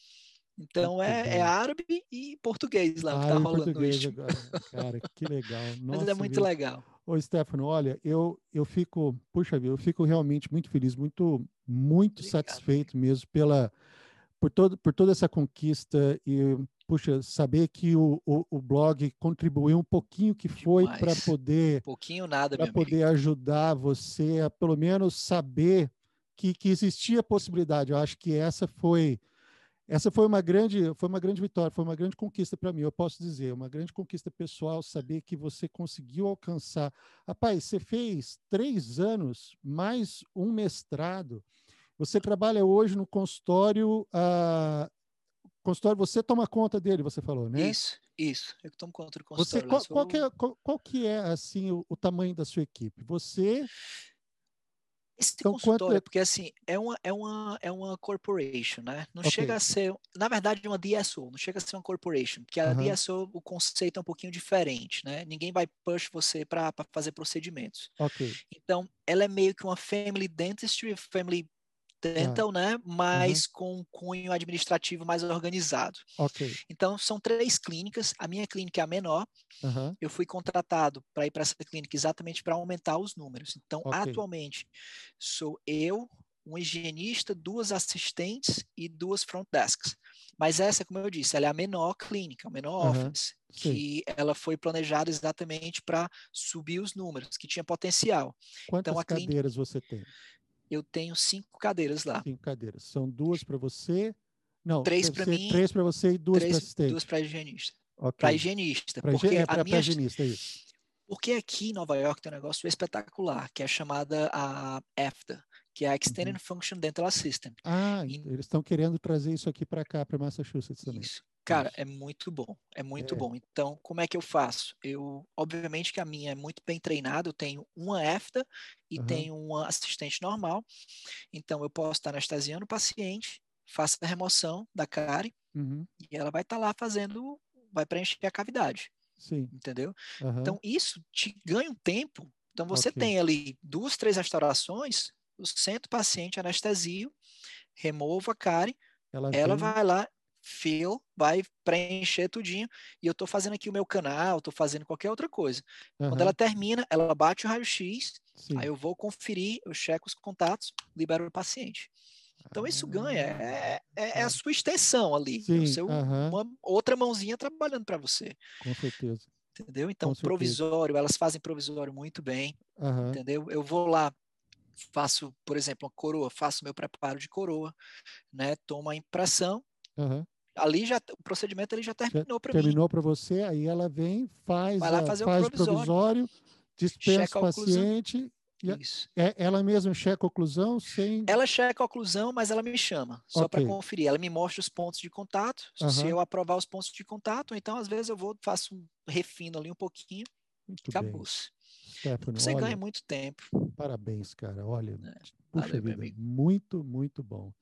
Então é, é, árabe e português lá que tá rolando português agora. Cara, que legal. Nossa, *laughs* Mas é muito legal. Ô, Stefano, olha, eu, eu fico, puxa vida, eu fico realmente muito feliz, muito, muito Obrigado, satisfeito mesmo pela, por, todo, por toda essa conquista e puxa, saber que o, o, o blog contribuiu um pouquinho que foi para poder. pouquinho nada, Para poder amigo. ajudar você a pelo menos saber que, que existia possibilidade. Eu acho que essa foi. Essa foi uma grande, foi uma grande vitória, foi uma grande conquista para mim, eu posso dizer, uma grande conquista pessoal, saber que você conseguiu alcançar. Rapaz, você fez três anos, mais um mestrado, você trabalha hoje no consultório uh, consultório, você toma conta dele, você falou, né? Isso, isso. Eu tomo conta do consultório. Você, qual, qual, que é, qual, qual, que é, assim, o, o, tamanho da sua equipe? Você... Esse então, consultório, quanto... É porque assim, é uma, é uma, é uma corporation, né? Não okay. chega a ser, na verdade, é uma DSO, não chega a ser uma corporation, porque a uhum. DSO, o conceito é um pouquinho diferente, né? Ninguém vai push você para fazer procedimentos. Ok. Então, ela é meio que uma family dentistry, family ah. né? Mas uhum. com um cunho administrativo mais organizado. Ok. Então, são três clínicas. A minha clínica é a menor. Uhum. Eu fui contratado para ir para essa clínica exatamente para aumentar os números. Então, okay. atualmente, sou eu, um higienista, duas assistentes e duas front desks. Mas essa, como eu disse, ela é a menor clínica, a menor uhum. office, que ela foi planejada exatamente para subir os números, que tinha potencial. Quantas então, cadeiras clínica... você tem? Eu tenho cinco cadeiras lá. Cinco cadeiras. São duas para você? Não, três para mim. Três para você e duas para assistente. Duas para higienista. Okay. Para higienista. Pra porque é, pra, a minha... higienista, é isso. Porque aqui em Nova York tem um negócio espetacular, que é chamada a EFTA, que é a Extended uhum. Function Dental Assistant. Ah, e... eles estão querendo trazer isso aqui para cá, para Massachusetts também. Isso. Cara, é muito bom, é muito é. bom. Então, como é que eu faço? Eu, obviamente que a minha é muito bem treinada, eu tenho uma EFTA e uhum. tenho uma assistente normal. Então, eu posso estar anestesiando o paciente, faço a remoção da cárie uhum. e ela vai estar lá fazendo, vai preencher a cavidade. Sim. Entendeu? Uhum. Então, isso te ganha um tempo. Então, você okay. tem ali duas, três restaurações eu sento o paciente, anestesio, removo a cárie, Ela, ela vai lá, fill, vai preencher tudinho, e eu estou fazendo aqui o meu canal, estou fazendo qualquer outra coisa. Quando Aham, ela termina, ela bate o raio-x, aí eu vou conferir, eu checo os contatos, libero o paciente. Então isso ganha, é, é- é a Ah, sua extensão ali, é Sim, o seu, aham. uma outra mãozinha trabalhando para você, Com certeza. entendeu? Então Com certeza. provisório, elas fazem provisório muito bem, Aham, entendeu? Eu vou lá, faço, por exemplo, uma coroa, faço meu preparo de coroa, né? Tomo a impressão, aham. Ali já o procedimento ele já terminou para mim. Terminou para você, aí ela vem, faz, Vai lá a- fazer o faz o provisório. provisório, dispensa o a paciente, e a- Isso. é, ela mesma checa a oclusão sem. Ela checa a oclusão, mas ela me chama só para Ok. conferir. Ela me mostra os pontos de contato. Se Aham. eu aprovar os pontos de contato, então às vezes eu vou faço um refino ali um pouquinho, Muito acabou-se. Você olha, ganha muito tempo. parabéns, cara. Olha, É, puxa valeu, vida, muito, muito bom.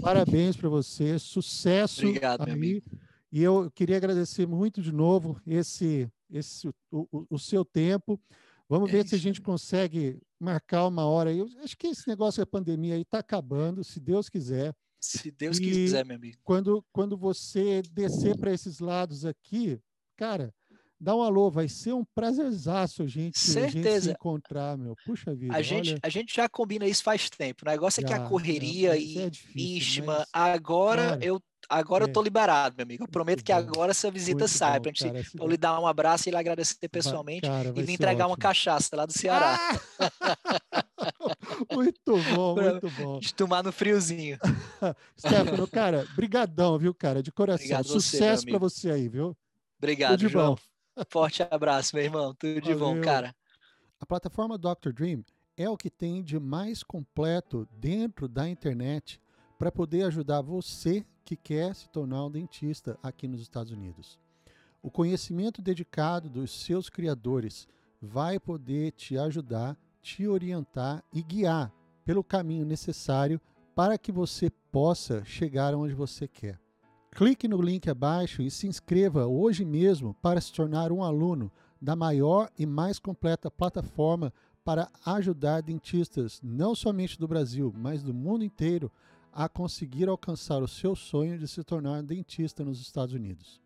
Parabéns para você, sucesso Obrigado, aí. amigo. E eu queria agradecer muito de novo esse, esse o, o- o seu tempo. Vamos É ver se a isso, gente consegue marcar uma hora aí. Eu acho que esse negócio da pandemia aí está acabando, se Deus quiser. Se Deus E- quiser, meu amigo. Quando, quando você descer para esses lados aqui, cara, dá um alô, vai ser um prazerzaço a gente, a gente se Certeza. encontrar, meu. Puxa vida, A gente, olha, a gente já combina isso faz tempo. O negócio é que Já, a já, correria mas e é difícil, mas, agora cara, eu agora é. eu tô liberado, meu amigo. Eu prometo Muito que agora essa visita sai pra gente cara, eu lhe dar um abraço e lhe agradecer vai- pessoalmente cara, e vai ser entregar uma ótimo. cachaça lá do Ceará. Ah! *laughs* muito bom, muito bom. De tomar no friozinho. *laughs* Stefano, cara, brigadão, viu, cara, de coração. Obrigado Sucesso para você aí, viu? Obrigado, João. Forte abraço, meu irmão. Tudo de bom, Valeu. cara. A plataforma Dr. Dream é o que tem de mais completo dentro da internet para poder ajudar você que quer se tornar um dentista aqui nos Estados Unidos. O conhecimento dedicado dos seus criadores vai poder te ajudar, te orientar e guiar pelo caminho necessário para que você possa chegar onde você quer. Clique no link abaixo e se inscreva hoje mesmo para se tornar um aluno da maior e mais completa plataforma para ajudar dentistas, não somente do Brasil, mas do mundo inteiro, a conseguir alcançar o seu sonho de se tornar dentista nos Estados Unidos.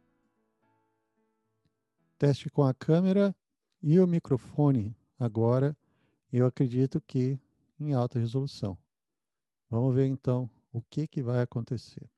Teste com a câmera e o microfone agora, eu acredito que em alta resolução. Vamos ver então o que, que vai acontecer.